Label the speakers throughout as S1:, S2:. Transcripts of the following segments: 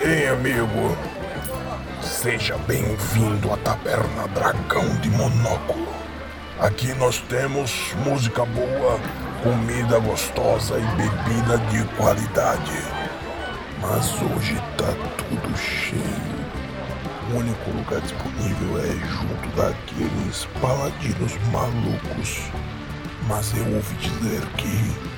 S1: hein, amigo? Seja bem-vindo à Taberna Dragão de Monóculo. Aqui nós temos música boa, comida gostosa e bebida de qualidade. Mas hoje tá tudo cheio. O único lugar disponível é junto daqueles paladinos malucos. Mas eu ouvi dizer que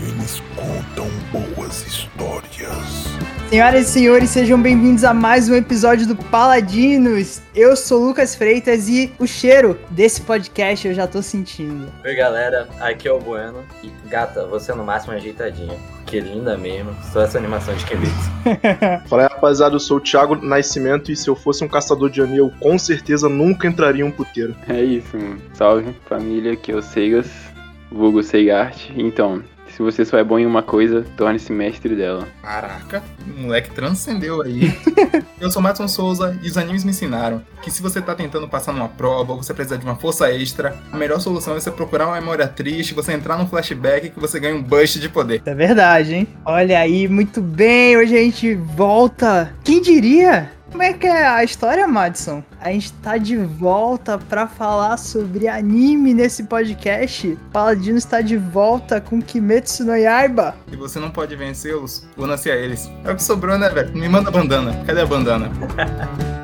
S1: eles contam boas histórias.
S2: Senhoras e senhores, sejam bem-vindos a mais um episódio do Paladinos. Eu sou Lucas Freitas e o cheiro desse podcast eu já tô sentindo.
S3: Oi, galera, aqui é o Bueno. E gata, você é no máximo ajeitadinha. Que linda mesmo. Só essa animação de Kimetsu.
S4: Fala aí, rapaziada, eu sou o Thiago Nascimento e se eu fosse um caçador de anil, com certeza nunca entraria em um puteiro.
S5: É isso, mano. Salve, família, aqui é o Seigas, vulgo Seigart. Então, se você só é bom em uma coisa, torne-se mestre dela.
S6: Caraca, o moleque transcendeu aí. Eu sou Matson Souza e os animes me ensinaram que se você tá tentando passar numa prova ou você precisa de uma força extra, a melhor solução é você procurar uma memória triste, você entrar num flashback que você ganha um boost de poder.
S2: É verdade, hein? Olha aí, muito bem, hoje a gente volta. Quem diria? Como é que é a história, Madison? A gente tá de volta para falar sobre anime nesse podcast. Paladino está de volta com Kimetsu no Yaiba.
S6: Se você não pode vencê-los, una-se a eles. É o que sobrou, né, velho? Me manda a bandana. Cadê a bandana?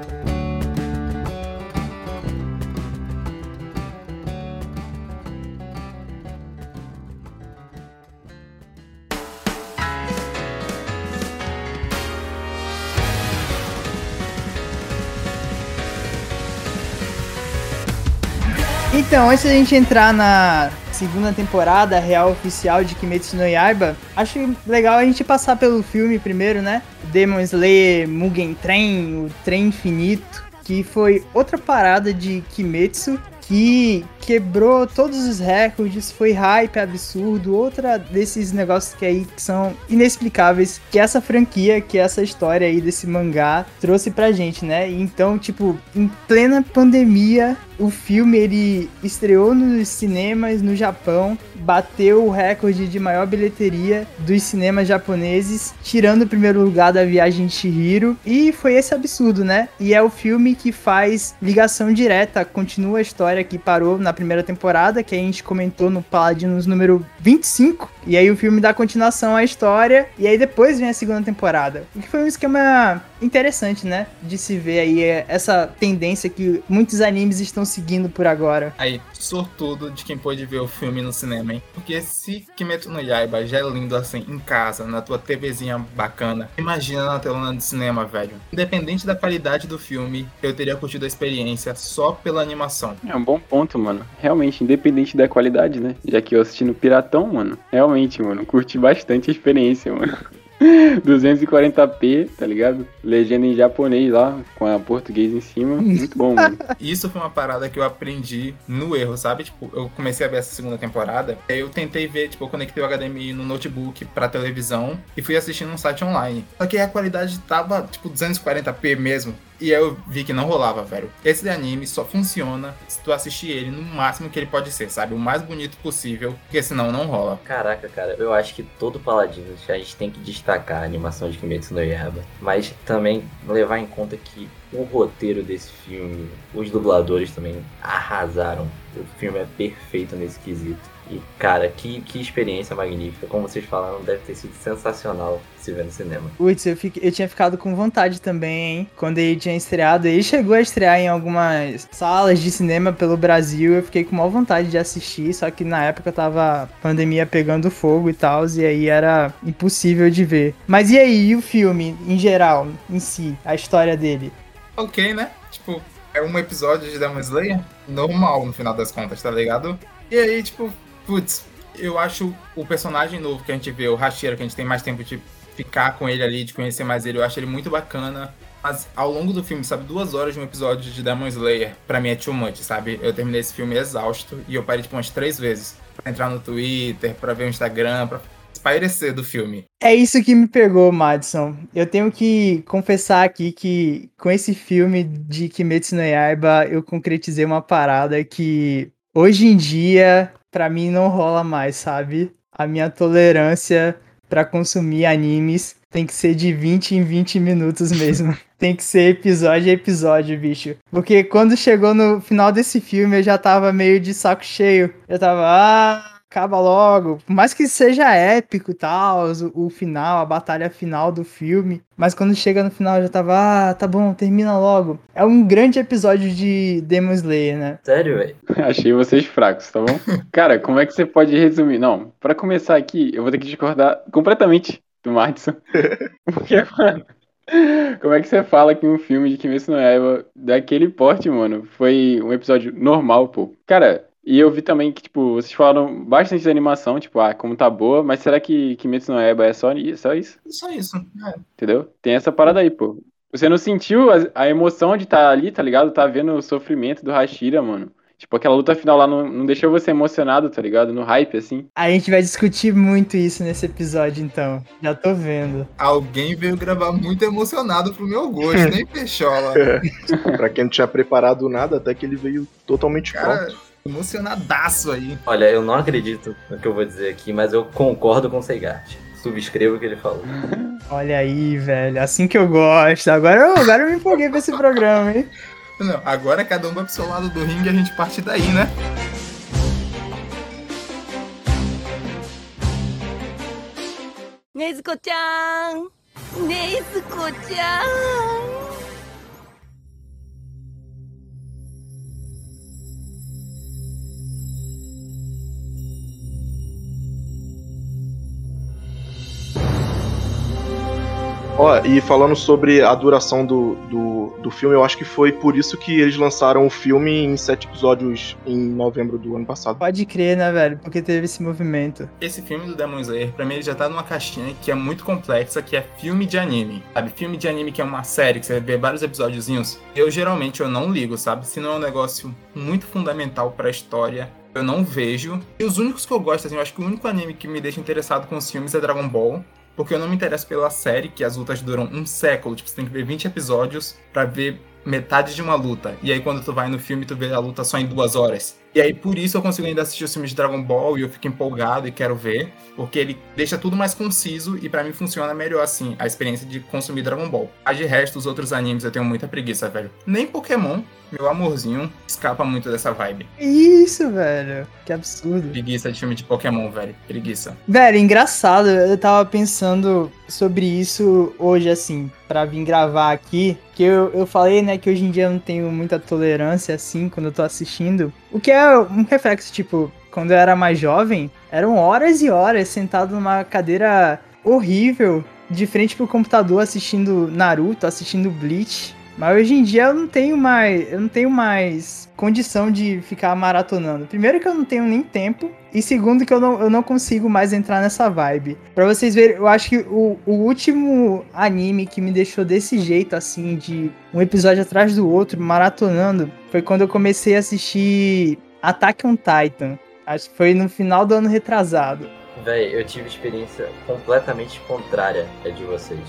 S2: Então, antes da gente entrar na segunda temporada real oficial de Kimetsu no Yaiba, acho legal a gente passar pelo filme primeiro, né? Demon Slayer Mugen Train, o Trem Infinito, que foi outra parada de Kimetsu que quebrou todos os recordes, foi hype absurdo, outra desses negócios que aí que são inexplicáveis que essa franquia, que essa história aí desse mangá trouxe pra gente, né? Então, tipo, em plena pandemia, o filme ele estreou nos cinemas no Japão, bateu o recorde de maior bilheteria dos cinemas japoneses, tirando o primeiro lugar da Viagem de Chihiro, e foi esse absurdo, né? E é o filme que faz ligação direta, continua a história que parou na primeira temporada, que a gente comentou no Paladinos número 25, e aí o filme dá continuação à história, e aí depois vem a segunda temporada. O que foi um esquema interessante, né? De se ver aí essa tendência que muitos animes estão seguindo por agora.
S6: Aí, sortudo de quem pôde ver o filme no cinema, hein? Porque se Kimetsu no Yaiba já é lindo assim, em casa, na tua TVzinha bacana, imagina na telona de cinema, velho. Independente da qualidade do filme, eu teria curtido a experiência só pela animação.
S5: É um bom ponto, mano. Realmente, independente da qualidade, né? Já que eu assisti no Piratão, mano. Realmente, mano, curti bastante a experiência, mano. 240p, tá ligado? Legenda em japonês lá, com a português em cima. Muito bom, mano.
S6: Isso foi uma parada que eu aprendi no erro, sabe? Tipo, eu comecei a ver essa segunda temporada, aí eu tentei ver, tipo, eu conectei o HDMI no notebook pra televisão e fui assistindo um site online. Só que a qualidade tava, tipo, 240p mesmo. E eu vi que não rolava, velho. Esse anime só funciona se tu assistir ele no máximo que ele pode ser, sabe? O mais bonito possível, porque senão não rola.
S3: Caraca, cara, eu acho que todo Paladino a gente tem que destacar a animação de Kimetsu no Yaiba, mas também levar em conta que o roteiro desse filme, os dubladores também arrasaram. O filme é perfeito nesse quesito. E, cara, que, que experiência magnífica. Como vocês falaram, deve ter sido sensacional se ver no cinema.
S2: Putz, eu, fiquei, eu tinha ficado com vontade também, hein? Quando ele tinha estreado. Ele chegou a estrear em algumas salas de cinema pelo Brasil. Eu fiquei com maior vontade de assistir. Só que na época tava pandemia pegando fogo e tal. E aí era impossível de ver. Mas e aí, e o filme, em geral, em si, a história dele?
S6: Ok, né? Tipo, é um episódio de Demon Slayer normal no final das contas, tá ligado? E aí, tipo, Putz, eu acho o personagem novo que a gente vê, o Hashira, que a gente tem mais tempo de ficar com ele ali, de conhecer mais ele, eu acho ele muito bacana. Mas ao longo do filme, sabe, duas horas de um episódio de Demon Slayer, pra mim é too much, sabe? Eu terminei esse filme exausto e eu parei tipo umas três vezes. Pra entrar no Twitter, pra ver o Instagram, pra espairecer do filme.
S2: É isso que me pegou, Madison. Eu tenho que confessar aqui que com esse filme de Kimetsu no Yaiba, eu concretizei uma parada que hoje em dia para mim não rola mais, sabe? A minha tolerância pra consumir animes tem que ser de 20 em 20 minutos mesmo. tem que ser episódio a episódio, bicho. Porque quando chegou no final desse filme eu já tava meio de saco cheio. Eu tava, ah, acaba logo. Por mais que seja épico e tal, o, o, final, a batalha final do filme. Mas quando chega no final eu já tava, ah, tá bom, termina logo. É um grande episódio de Demon Slayer, né?
S3: Sério, velho?
S5: Achei vocês fracos, tá bom? Cara, como é que você pode resumir? Não, para começar aqui, eu vou ter que discordar completamente do Martinson. Porque, mano. Como é que você fala que um filme de Kimetsu no Yaiba daquele porte, mano, foi um episódio normal, pô? Cara, e eu vi também que, tipo, vocês falaram bastante de animação, tipo, ah, como tá boa, mas será que Kimetsu no Yaiba é só, só isso?
S6: Só isso, é.
S5: Entendeu? Tem essa parada aí, pô. Você não sentiu a, a emoção de estar tá ali, tá ligado? Tá vendo o sofrimento do Hashira, mano. Tipo, aquela luta final lá não, não deixou você emocionado, tá ligado? No hype, assim.
S2: A gente vai discutir muito isso nesse episódio, então. Já tô vendo.
S6: Alguém veio gravar muito emocionado pro meu gosto, nem fechola.
S4: É. pra quem não tinha preparado nada, até que ele veio totalmente Cara, pronto.
S6: Emocionadaço aí.
S3: Olha, eu não acredito no que eu vou dizer aqui, mas eu concordo com o Seigart. Subscrevo o que ele falou.
S2: Olha aí, velho. Assim que eu gosto. Agora eu, agora eu me empolguei pra esse programa, hein?
S6: Não, agora cada um vai pro seu lado do ringue e a gente parte daí, né? Nezuko-chan! Nezuko-chan!
S4: Ó, e falando sobre a duração do, do, do, filme, eu acho que foi por isso que eles lançaram o filme em sete episódios em novembro do ano passado.
S2: Pode crer, né, velho? Porque teve esse movimento.
S6: Esse filme do Demon Slayer, pra mim, ele já tá numa caixinha que é muito complexa, que é filme de anime. Sabe? Filme de anime que é uma série, que você vê vários episódiozinhos. Eu, geralmente, eu não ligo, sabe? Se não é um negócio muito fundamental pra história, eu não vejo. E os únicos que eu gosto, assim, eu acho que o único anime que me deixa interessado com os filmes é Dragon Ball. Porque eu não me interesso pela série, que as lutas duram um século. Tipo, você tem que ver 20 episódios para ver metade de uma luta. E aí quando tu vai no filme, tu vê a luta só em duas horas. E aí por isso eu consigo ainda assistir os filmes de Dragon Ball e eu fico empolgado e quero ver, porque ele deixa tudo mais conciso e para mim funciona melhor assim, a experiência de consumir Dragon Ball. Mas de resto, os outros animes eu tenho muita preguiça, velho. Nem Pokémon, meu amorzinho, escapa muito dessa vibe.
S2: Isso, velho. Que absurdo.
S6: Preguiça de filme de Pokémon, velho. Preguiça.
S2: Velho, engraçado. Eu tava pensando sobre isso hoje, assim, para vir gravar aqui. Que eu, eu falei, né, que hoje em dia eu não tenho muita tolerância, assim, quando eu tô assistindo. O que é um reflexo, tipo, quando eu era mais jovem, eram horas e horas sentado numa cadeira horrível, de frente pro computador assistindo Naruto, assistindo Bleach. Mas hoje em dia eu não tenho mais, eu não tenho mais condição de ficar maratonando. Primeiro que eu não tenho nem tempo e segundo que eu não, eu não consigo mais entrar nessa vibe. Para vocês verem, eu acho que o, o último anime que me deixou desse jeito assim de um episódio atrás do outro maratonando foi quando eu comecei a assistir Attack on Titan. Acho que foi no final do ano retrasado.
S3: Véi, eu tive experiência completamente contrária à de vocês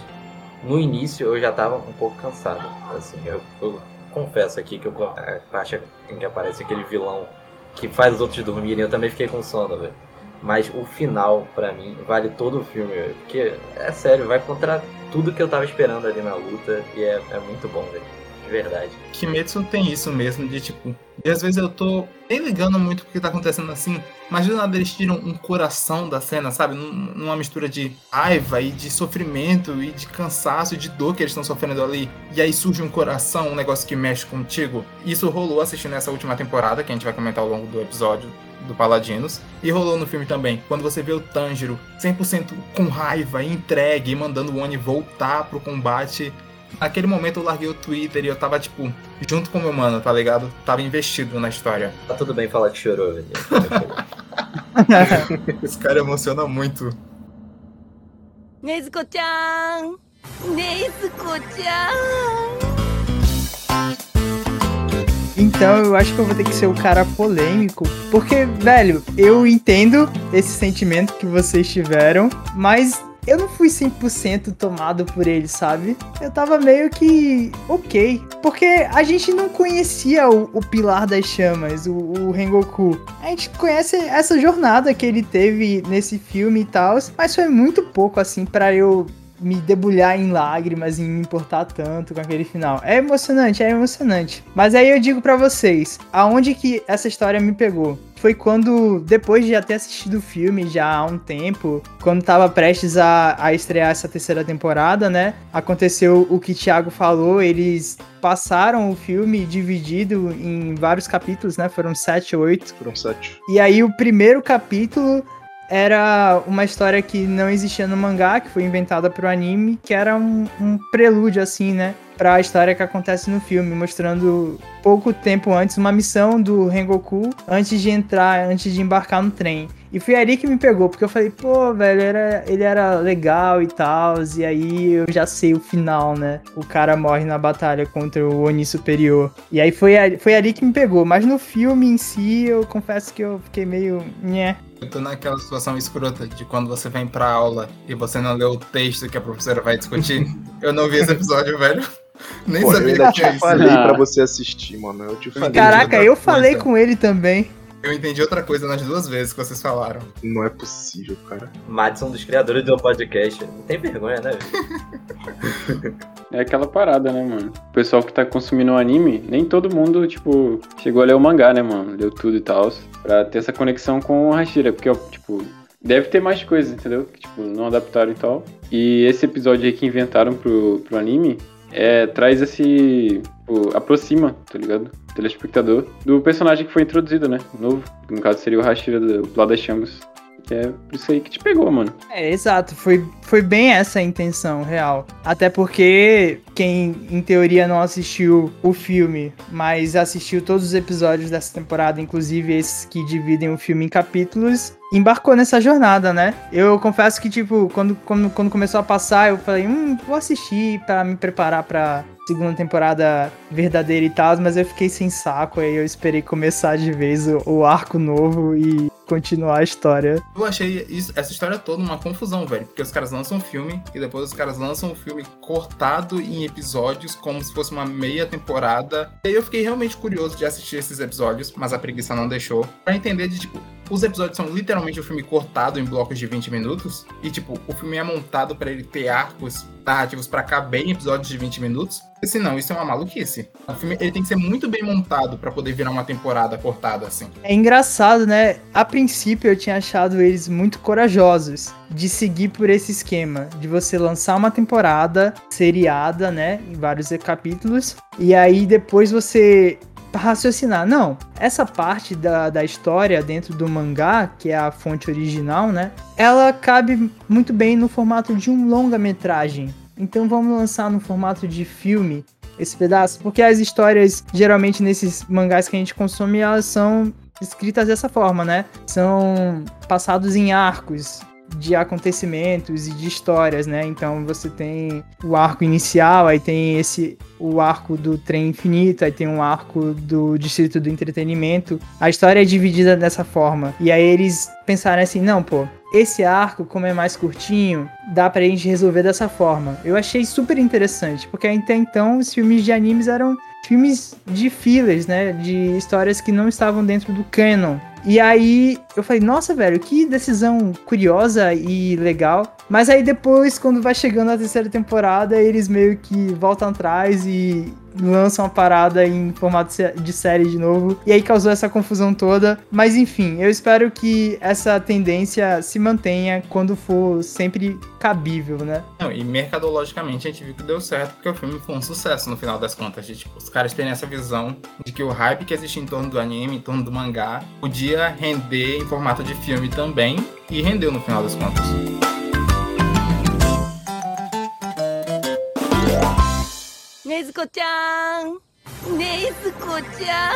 S3: no início eu já tava um pouco cansado. Assim, eu, eu confesso aqui que eu acho que aparece aquele vilão que faz os outros dormirem, eu também fiquei com sono, velho. Mas o final, para mim, vale todo o filme, porque é sério, vai contra tudo que eu tava esperando ali na luta e é, é muito bom, velho. De verdade.
S6: Kimetsu tem isso mesmo, de tipo, e às vezes eu tô nem ligando muito o que tá acontecendo assim, mas do nada eles tiram um coração da cena, sabe? Numa mistura de raiva e de sofrimento e de cansaço e de dor que eles estão sofrendo ali. E aí surge um coração, um negócio que mexe contigo. Isso rolou assistindo essa última temporada, que a gente vai comentar ao longo do episódio do Paladinos. E rolou no filme também, quando você vê o Tanjiro 100% com raiva, entregue, mandando o Oni voltar pro combate naquele momento eu larguei o Twitter e eu tava, tipo, junto com o meu mano, tá ligado? Tava investido na história.
S3: Tá tudo bem falar que chorou, velho.
S6: Esse cara emociona muito.
S2: Nezuko-chan! Nezuko-chan! Então eu acho que eu vou ter que ser o cara polêmico. Porque, velho, eu entendo esse sentimento que vocês tiveram, mas eu não fui 100% tomado por ele, sabe? Eu tava meio que ok. Porque a gente não conhecia o, o Pilar das Chamas, o, o Rengoku. A gente conhece essa jornada que ele teve nesse filme e tal, mas foi muito pouco assim para eu me debulhar em lágrimas e me importar tanto com aquele final. É emocionante, é emocionante. Mas aí eu digo para vocês, aonde que essa história me pegou? Foi quando, depois de já ter assistido o filme já há um tempo, quando tava prestes a, a estrear essa terceira temporada, né? Aconteceu o que o Thiago falou, eles passaram o filme dividido em vários capítulos, né? Foram sete ou oito.
S4: Foram sete.
S2: E aí o primeiro capítulo era uma história que não existia no mangá, que foi inventada pro anime, que era um, um prelúdio, assim, né? Pra história que acontece no filme, mostrando pouco tempo antes uma missão do Rengoku antes de entrar, antes de embarcar no trem. E foi ali que me pegou, porque eu falei, pô, velho, era, ele era legal e tal, e aí eu já sei o final, né? O cara morre na batalha contra o Oni Superior. E aí foi, foi ali que me pegou, mas no filme em si, eu confesso que eu fiquei meio. Nhé.
S6: Eu tô naquela situação escrota de quando você vem pra aula e você não leu o texto que a professora vai discutir. eu não vi esse episódio, velho. Nem
S4: Pô, eu
S6: sabia
S4: ainda
S6: que tinha isso.
S4: falei
S5: Ah.
S4: pra você assistir, mano. Eu te falei.
S2: Caraca, eu falei
S6: coisa.
S2: com ele também.
S6: Eu entendi outra coisa nas duas vezes que vocês falaram.
S4: Não é possível, cara.
S3: Madison, um dos criadores do podcast. Não tem vergonha, né?
S5: É aquela parada, né, mano? O pessoal que tá consumindo o anime, nem todo mundo, tipo, chegou a ler o mangá, né, mano? Leu tudo e tal. Pra ter essa conexão com o Hashira. Porque, ó, tipo, deve ter mais coisas, entendeu? Que, tipo, não adaptaram e tal. E esse episódio aí que inventaram pro, pro anime é, traz esse. Tipo, aproxima, tá ligado? Telespectador do personagem que foi introduzido, né? Novo. No caso seria o Hashira do Plá das Chamas. Que é isso aí que te pegou, mano.
S2: É, exato, foi, foi bem essa a intenção real. Até porque quem, em teoria, não assistiu o filme, mas assistiu todos os episódios dessa temporada, inclusive esses que dividem o filme em capítulos, embarcou nessa jornada, né? Eu confesso que, tipo, quando, quando, quando começou a passar, eu falei, hum, vou assistir pra me preparar pra segunda temporada verdadeira e tal, mas eu fiquei sem saco, aí eu esperei começar de vez o, o arco novo e continuar a história.
S6: Eu achei isso- essa história toda uma confusão, velho. Porque os caras lançam um filme e depois os caras lançam um filme cortado em episódios, como se fosse uma meia temporada. E aí eu fiquei realmente curioso de assistir esses episódios, mas a preguiça não deixou. Pra entender de, tipo, os episódios são literalmente o filme cortado em blocos de 20 minutos. E, tipo, o filme é montado pra ele ter arcos narrativos pra caber em episódios de 20 minutos. Se não, isso é uma maluquice. O filme ele tem que ser muito bem montado pra poder virar uma temporada cortada assim.
S2: É engraçado, né? A princípio eu tinha achado eles muito corajosos de seguir por esse esquema, de você lançar uma temporada seriada, né, em vários capítulos, e aí depois você raciocinar, não, essa parte da, da história dentro do mangá, que é a fonte original, né, ela cabe muito bem no formato de um longa-metragem. Então vamos lançar no formato de filme esse pedaço, porque as histórias, geralmente nesses mangás que a gente consome, elas são escritas dessa forma, né? São passados em arcos de acontecimentos e de histórias, né? Então você tem o arco inicial, aí tem esse o arco do trem infinito, aí tem um arco do distrito do entretenimento. A história é dividida dessa forma. E aí eles pensaram assim, não, pô, esse arco, como é mais curtinho, dá pra gente resolver dessa forma. Eu achei super interessante, porque até então os filmes de animes eram filmes de fillers, né? De histórias que não estavam dentro do canon. E aí eu falei, nossa, velho, que decisão curiosa e legal. Mas aí depois, quando vai chegando a terceira temporada, eles meio que voltam atrás e lançam a parada em formato de série de novo. E aí causou essa confusão toda. Mas enfim, eu espero que essa tendência se mantenha quando for sempre cabível, né?
S6: Não, e mercadologicamente a gente viu que deu certo, porque o filme foi um sucesso no final das contas. De, tipo, os caras terem essa visão de que o hype que existe em torno do anime, em torno do mangá, podia render em formato de filme também e rendeu no final das contas.
S7: Nezuko-chan! Nezuko-chan!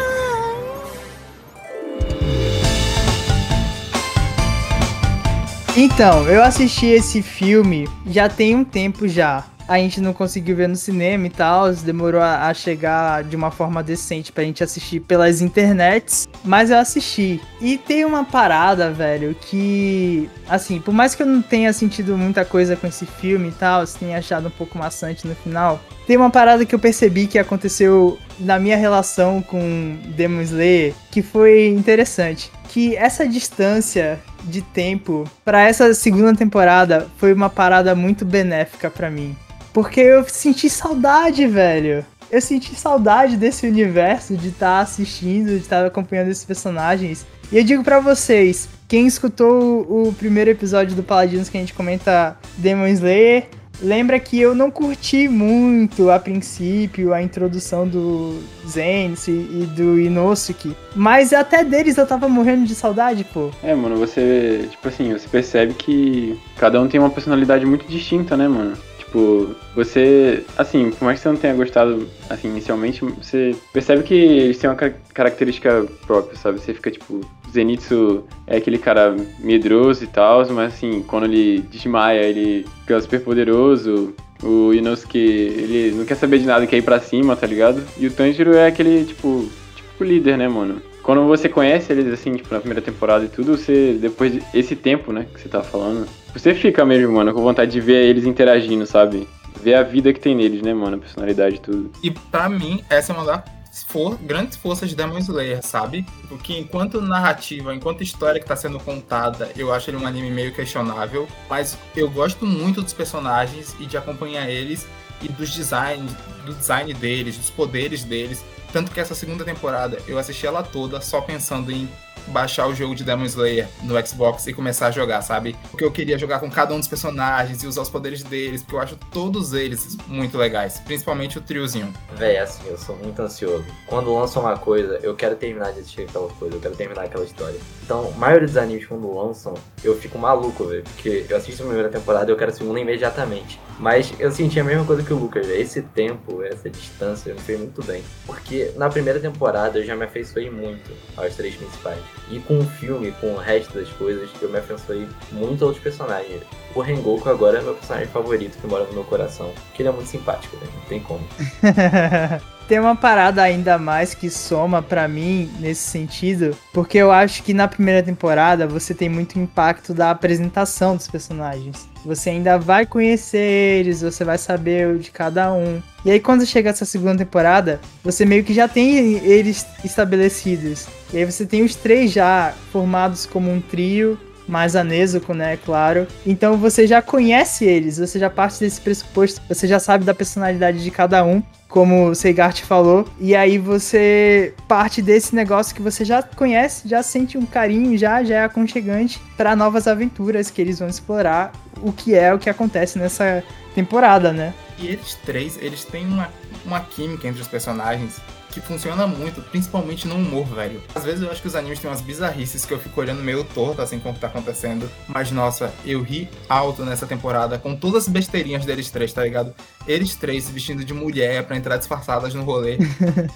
S2: Então, eu assisti esse filme já tem um tempo já a gente não conseguiu ver no cinema e tal, demorou a, a chegar de uma forma decente pra gente assistir pelas internets, mas eu assisti. E tem uma parada, velho, que, assim, por mais que eu não tenha sentido muita coisa com esse filme e tal, se tenha achado um pouco maçante no final, tem uma parada que eu percebi que aconteceu na minha relação com Demon Slayer que foi interessante. Que essa distância de tempo para essa segunda temporada foi uma parada muito benéfica para mim. Porque eu senti saudade, velho. Eu senti saudade desse universo, de estar tá assistindo, de estar tá acompanhando esses personagens. E eu digo para vocês, quem escutou o, o primeiro episódio do Paladinos que a gente comenta Demon Slayer, Lembra que eu não curti muito a princípio a introdução do Zenith e do Inosuke, mas até deles eu tava morrendo de saudade, pô.
S5: É, mano, você, tipo assim, você percebe que cada um tem uma personalidade muito distinta, né, mano? Tipo, você, assim, por mais que você não tenha gostado, assim, inicialmente, você percebe que eles têm uma característica própria, sabe? Você fica, tipo, Zenitsu é aquele cara medroso e tal, mas, assim, quando ele desmaia, ele fica super poderoso. O Inosuke, ele não quer saber de nada, quer ir pra cima, tá ligado? E o Tanjiro é aquele, tipo, tipo líder, né, mano? Quando você conhece eles, assim, tipo, na primeira temporada e tudo, você, depois desse tempo, né, que você tá falando, você fica mesmo, mano, com vontade de ver eles interagindo, sabe? Ver a vida que tem neles, né, mano? A personalidade e tudo.
S6: E pra mim, essa é uma das for, grandes forças de Demon Slayer, sabe? Porque enquanto narrativa, enquanto história que tá sendo contada, eu acho ele um anime meio questionável, mas eu gosto muito dos personagens e de acompanhar eles e dos designs, do design deles, dos poderes deles. Tanto que essa segunda temporada eu assisti ela toda só pensando em baixar o jogo de Demon Slayer no Xbox e começar a jogar, sabe? Porque eu queria jogar com cada um dos personagens e usar os poderes deles, porque eu acho todos eles muito legais, principalmente o triozinho.
S3: Véi, assim, eu sou muito ansioso. Quando lançam uma coisa, eu quero terminar de assistir aquela coisa, eu quero terminar aquela história. Então, a maioria dos animes, quando lançam, eu fico maluco, velho, porque eu assisto a primeira temporada e eu quero a segunda imediatamente. Mas eu senti a mesma coisa que o Lucas, esse tempo, essa distância, me fez muito bem. Porque na primeira temporada eu já me afeiçoei muito aos três principais. E com o filme, com o resto das coisas, eu me afeiçoei muito aos personagens. O Rengoku agora é meu personagem favorito que mora no meu coração. Porque ele é muito simpático, né? Não tem como.
S2: tem uma parada ainda mais que soma para mim nesse sentido, porque eu acho que na primeira temporada você tem muito impacto da apresentação dos personagens. Você ainda vai conhecer eles, você vai saber de cada um. E aí quando chega essa segunda temporada, você meio que já tem eles estabelecidos. E aí você tem os três já formados como um trio, mais anesuco, né, claro. Então você já conhece eles, você já parte desse pressuposto, você já sabe da personalidade de cada um como o Seigart falou, e aí você parte desse negócio que você já conhece, já sente um carinho, já, já é aconchegante para novas aventuras que eles vão explorar, o que é o que acontece nessa temporada, né?
S6: E eles três, eles têm uma, uma química entre os personagens que funciona muito, principalmente no humor, velho. Às vezes eu acho que os animes têm umas bizarrices que eu fico olhando meio torto assim como tá acontecendo. Mas nossa, eu ri alto nessa temporada com todas as besteirinhas deles três, tá ligado? Eles três se vestindo de mulher para entrar disfarçadas no rolê.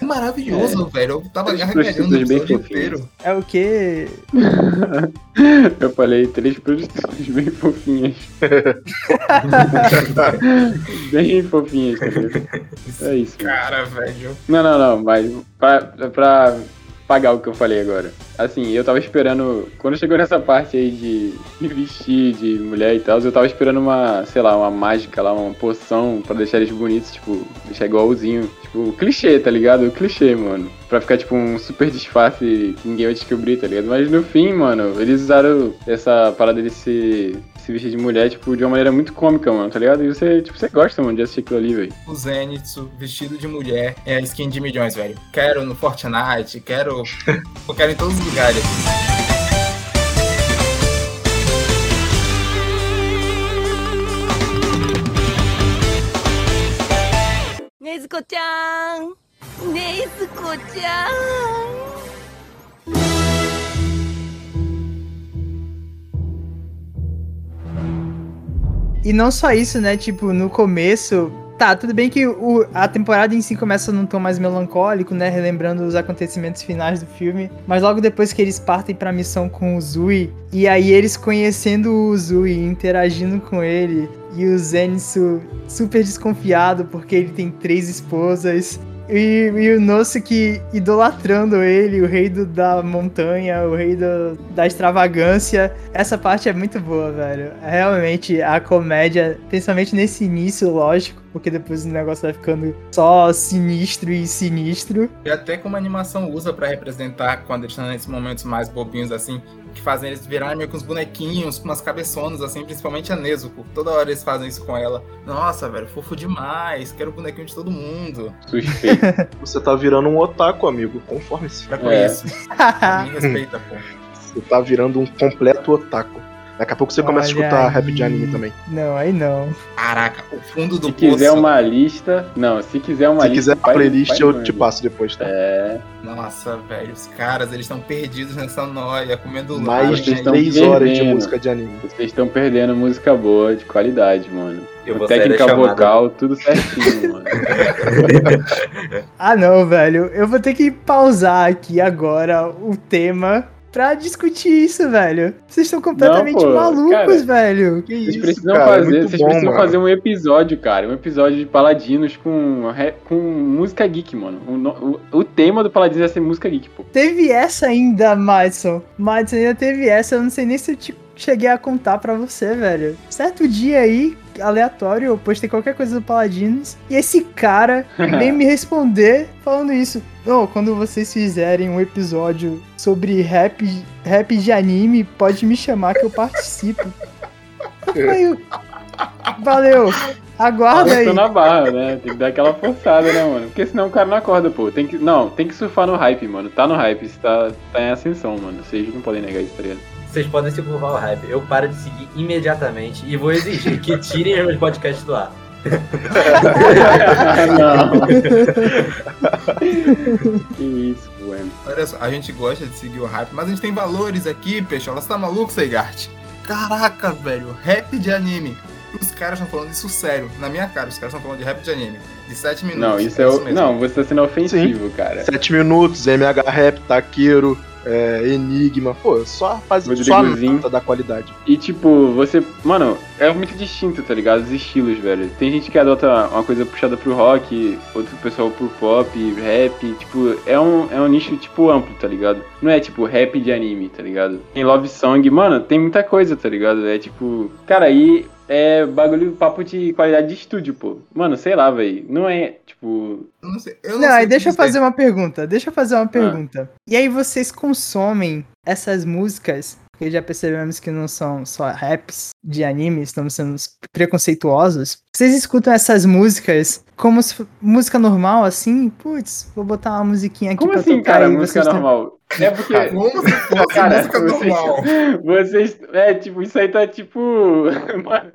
S6: É maravilhoso, é. velho. Eu tava gargalhando o episódio inteiro.
S2: É o quê?
S5: eu falei três prostitutas bem fofinhas. bem fofinhas, tá É isso.
S6: Cara, velho.
S5: Não, não, não mas pra, pagar o que eu falei agora. Assim, eu tava esperando. Quando chegou nessa parte aí de me vestir de mulher e tal, eu tava esperando uma, sei lá, uma mágica lá, uma poção pra deixar eles bonitos, tipo, deixar igualzinho. Tipo, clichê, tá ligado? Clichê, mano. Pra ficar, tipo, um super disfarce que ninguém vai descobrir, tá ligado? Mas no fim, mano, eles usaram essa parada de se se vestir de mulher, tipo, de uma maneira muito cômica, mano, tá ligado? E você, tipo, você gosta, mano, de assistir aquilo ali, velho.
S6: O Zenitsu vestido de mulher é a skin de milhões, velho. Quero no Fortnite, quero. eu quero em todos os lugares.
S7: Nezuko-chan! Nezuko-chan!
S2: E não só isso, né? Tipo, no começo Tá, tudo bem que o, a temporada em si começa num tom mais melancólico, né? Relembrando os acontecimentos finais do filme. Mas logo depois que eles partem pra missão com o Zui, e aí eles conhecendo o Zui, interagindo com ele, e o Zenitsu super desconfiado porque ele tem três esposas. E, e o Nosuke idolatrando ele, o rei do- da montanha, o rei do- da extravagância. Essa parte é muito boa, velho. Realmente, a comédia, principalmente nesse início, lógico, porque depois o negócio vai ficando só sinistro e sinistro.
S6: E até como a animação usa pra representar quando eles estão nesses momentos mais bobinhos assim, que fazem eles virarem meio com uns bonequinhos, com umas cabeçonas assim, principalmente a Nezuko. Toda hora eles fazem isso com ela. Nossa, velho, fofo demais. Quero o bonequinho de todo mundo.
S5: Suspeito.
S4: Você tá virando um otaku, amigo. Conforme-se.
S6: Pra com
S5: É.
S6: isso. Me respeita, pô.
S4: Você tá virando um completo otaku. Daqui a pouco você começa a
S2: Olha
S4: escutar
S2: aí.
S4: rap de anime também.
S2: não, aí não.
S6: Caraca, o fundo do
S5: Se quiser
S6: poço.
S5: uma lista. Não, se quiser uma
S4: Se
S5: lista.
S4: quiser a
S5: faz-
S4: playlist,
S5: faz
S4: eu te passo depois, tá?
S5: É,
S6: Nossa, velho, os caras, eles estão perdidos nessa noia, comendo
S4: Mais
S6: larva,
S4: de 3 horas de música de anime.
S5: vocês estão perdendo música boa, de qualidade, mano.
S3: Eu vou sair
S5: Técnica vocal, tudo certinho, mano.
S2: Ah, não, velho. Eu vou ter que pausar aqui agora o tema pra discutir isso, velho. Vocês estão completamente
S5: pô,
S2: malucos,
S5: cara.
S2: velho.
S4: Que
S5: Vocês
S4: isso,
S5: precisam
S4: cara, é
S5: fazer, vocês
S4: bom,
S5: precisam
S4: mano.
S5: fazer um episódio, cara, um episódio de Paladinos com com música geek, mano. O, o, o tema do Paladinos é ser música geek, pô.
S2: Teve essa ainda, Madison. Madison ainda teve essa. Eu não sei nem se eu te cheguei a contar pra você, velho. Certo dia aí, aleatório, eu postei qualquer coisa do Paladinos. E esse cara veio me responder falando isso. Não, quando vocês fizerem um episódio sobre rap, rap de anime, pode me chamar que eu participo. Eu falei, valeu, aguarda aí.
S5: Na barra, né? Tem que dar aquela forçada, né, mano? Porque senão o cara não acorda, pô. Tem que, não, tem que surfar no hype, mano. Tá no hype, tá, tá em ascensão, mano. Vocês não podem negar isso, tá ligado?
S3: Vocês podem se curvar o hype. Eu paro de seguir imediatamente e vou exigir que tirem meus podcasts do ar.
S5: não. que isso, bueno.
S6: Olha só, a gente gosta de seguir o hype, mas a gente tem valores aqui, Peixola. Você tá maluco, Seigart? Caraca, velho, rap de anime. Os caras estão falando isso sério, na minha cara. Os caras estão falando de rap de anime. De 7 minutos.
S5: Não, isso é o.
S6: mesmo.
S5: Não, você tá sendo ofensivo, cara.
S4: 7 minutos, MH Rap, Taqueiro, é, Enigma. Pô, só faz só a nota da qualidade.
S5: E tipo, você. Mano, é muito distinto, tá ligado? Os estilos, velho. Tem gente que adota uma coisa puxada pro rock, outro pessoal pro pop, rap. Tipo, é um, é um nicho, tipo, amplo, tá ligado? Não é tipo rap de anime, tá ligado? Tem love song, mano, tem muita coisa, tá ligado? É tipo. Cara, aí é bagulho, papo de qualidade de estúdio, pô. Mano, sei lá, velho. Não é, tipo.
S6: Eu não sei. Eu não,
S2: Não,
S6: sei
S2: aí deixa eu fazer uma pergunta. Deixa eu fazer uma pergunta. E aí vocês consomem essas músicas? Porque já percebemos que não são só raps de anime, estamos sendo preconceituosos. Vocês escutam essas músicas como se música normal, assim? Putz, vou botar uma musiquinha aqui
S5: Como
S2: pra
S5: assim,
S2: tocar
S5: cara?
S2: aí,
S5: Música
S2: vocês tão-
S5: normal. É porque.
S6: Como se fosse
S5: Cara,
S6: música
S5: vocês-
S6: normal.
S5: Vocês. É, tipo, isso aí tá tipo. Mano,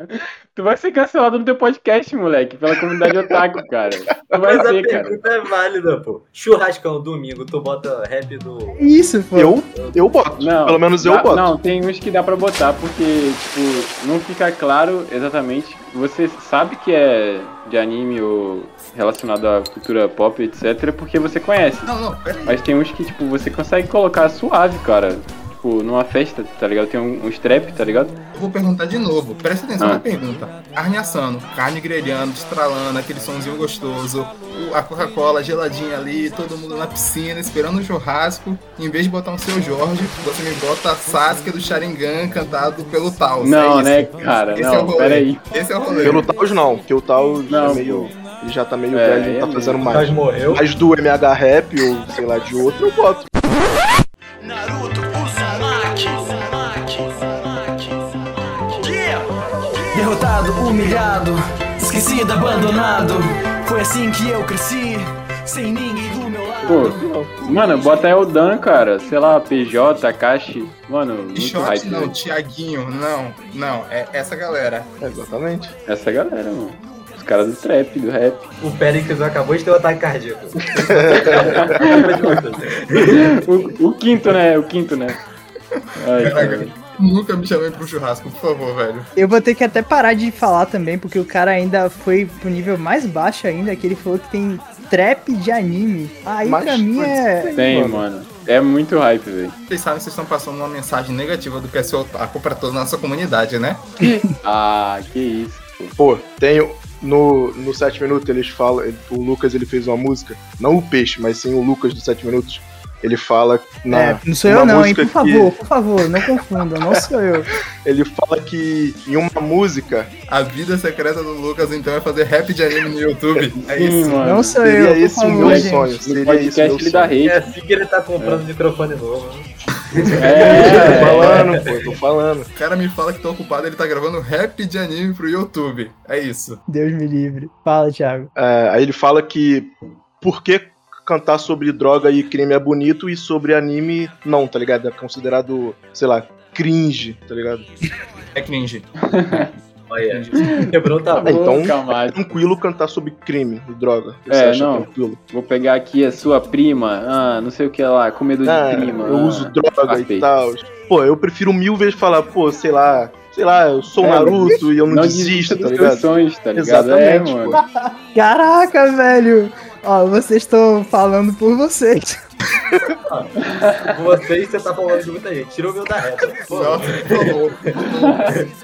S5: tu vai ser cancelado no teu podcast, moleque, pela comunidade otaku, cara. Tu vai
S3: Mas a
S5: ser, cara.
S3: pergunta é válida, pô. Churrascão domingo, tu bota rap do.
S2: Isso, pô.
S4: Eu, eu boto.
S5: Não,
S4: Pelo menos eu
S5: dá-
S4: boto.
S5: Não, tem uns que dá pra botar, porque, tipo, não fica claro exatamente. Você sabe que é de anime ou relacionado à cultura pop, etc., porque você conhece.
S6: Não, não, peraí.
S5: Mas tem uns que, tipo, você consegue colocar suave, cara. Tipo, numa festa, tá ligado? Tem um, uns trap, tá ligado?
S6: Eu vou perguntar de novo. Presta atenção
S5: Ah.
S6: na pergunta. Carne assando, carne grelhando, estralando, aquele sonzinho gostoso, a Coca-Cola geladinha ali, todo mundo na piscina, esperando o churrasco. Em vez de botar um seu Jorge, você me bota a Sasuke do Sharingan cantado pelo Taos.
S5: não,
S6: é
S5: né, cara?
S6: Esse é o
S5: não,
S6: rolê.
S5: pera aí.
S6: Esse é o rolê.
S4: Pelo Taos não, porque o Taos
S5: Não,
S4: é meio. Ele já tá meio
S5: É,
S4: velho, não tá
S5: é
S4: fazendo mais.
S3: Mas morreu.
S4: Mas do MH Rap ou sei lá de outro, eu boto.
S8: Naruto Uzumaki. Yeah. Derrotado, humilhado, esquecido, abandonado. Foi assim que eu cresci, sem ninguém do meu lado.
S5: Pô, mano, bota Eldan, cara. Sei lá, PJ, Akashi. Mano, muito
S6: Shot
S5: hype.
S6: não,
S5: velho.
S6: Tiaguinho, não, não, é essa galera.
S4: É, exatamente.
S5: Essa galera, mano. Caras do trap, do rap.
S3: O Péricles acabou de ter um ataque cardíaco.
S5: o, o quinto, né? O quinto, né? Ai,
S6: Caraca.
S5: cara.
S6: Nunca me chamei pro churrasco, por favor, velho.
S2: Eu vou ter que até parar de falar também, porque o cara ainda foi pro nível mais baixo ainda, que ele falou que tem trap de anime. Aí
S4: Mas-
S2: pra mim é.
S5: Tem, mano. É muito hype, velho.
S6: Vocês sabem que vocês estão passando uma mensagem negativa do que é ser otaku pra toda a nossa comunidade, né?
S5: Ah, que isso. pô.
S4: Pô, tem o- no, no 7 minutos eles falam. ele- O Lucas ele fez uma música, não o peixe, mas sim o Lucas do 7 minutos. Ele fala na.
S2: É, não sou
S4: uma
S2: eu não, hein? Por favor, por favor, não confunda, não sou eu.
S4: Ele fala que em uma música
S6: A vida secreta do Lucas, então, é fazer rap de anime no YouTube. É isso.
S5: mano.
S2: Não sou
S4: seria
S2: eu, por
S4: esse o meu
S2: gente.
S4: sonho.
S5: No
S4: Seria esse o
S5: podcast
S4: meu
S5: ele dá
S4: sonho.
S3: É assim que ele tá comprando microfone novo. Né?
S4: Tô
S5: É,
S4: falando, pô, tô falando.
S6: O cara me fala que tá ocupado, ele tá gravando rap de anime pro YouTube. É isso.
S2: Deus me livre. Fala, Thiago.
S4: É, aí ele fala que por que cantar sobre droga e crime é bonito e sobre anime não, tá ligado? É considerado, sei lá, cringe, tá ligado?
S6: É cringe.
S3: Olha, quebrou
S5: Tá
S3: tabu.
S4: então-
S5: bom, Camacho.
S4: Tranquilo cantar sobre crime e droga. Você
S5: É, não.
S4: tranquilo?
S5: Vou pegar aqui a sua prima. Ah, não sei o que lá. Comedor
S4: Ah,
S5: de prima.
S4: eu
S5: ah.
S4: uso droga e tal. Pô, eu prefiro mil vezes falar, pô, sei lá, sei lá, eu sou
S5: É,
S4: Naruto e eu não,
S5: Não
S4: desisto, tá
S5: dos
S4: ligado?
S5: tá ligado?
S4: Exatamente,
S5: é, mano.
S4: pô.
S2: Caraca, velho! Ó, vocês estão falando por vocês.
S3: Você e você tá falando de muita gente. Tira o meu da reta.
S6: Por favor.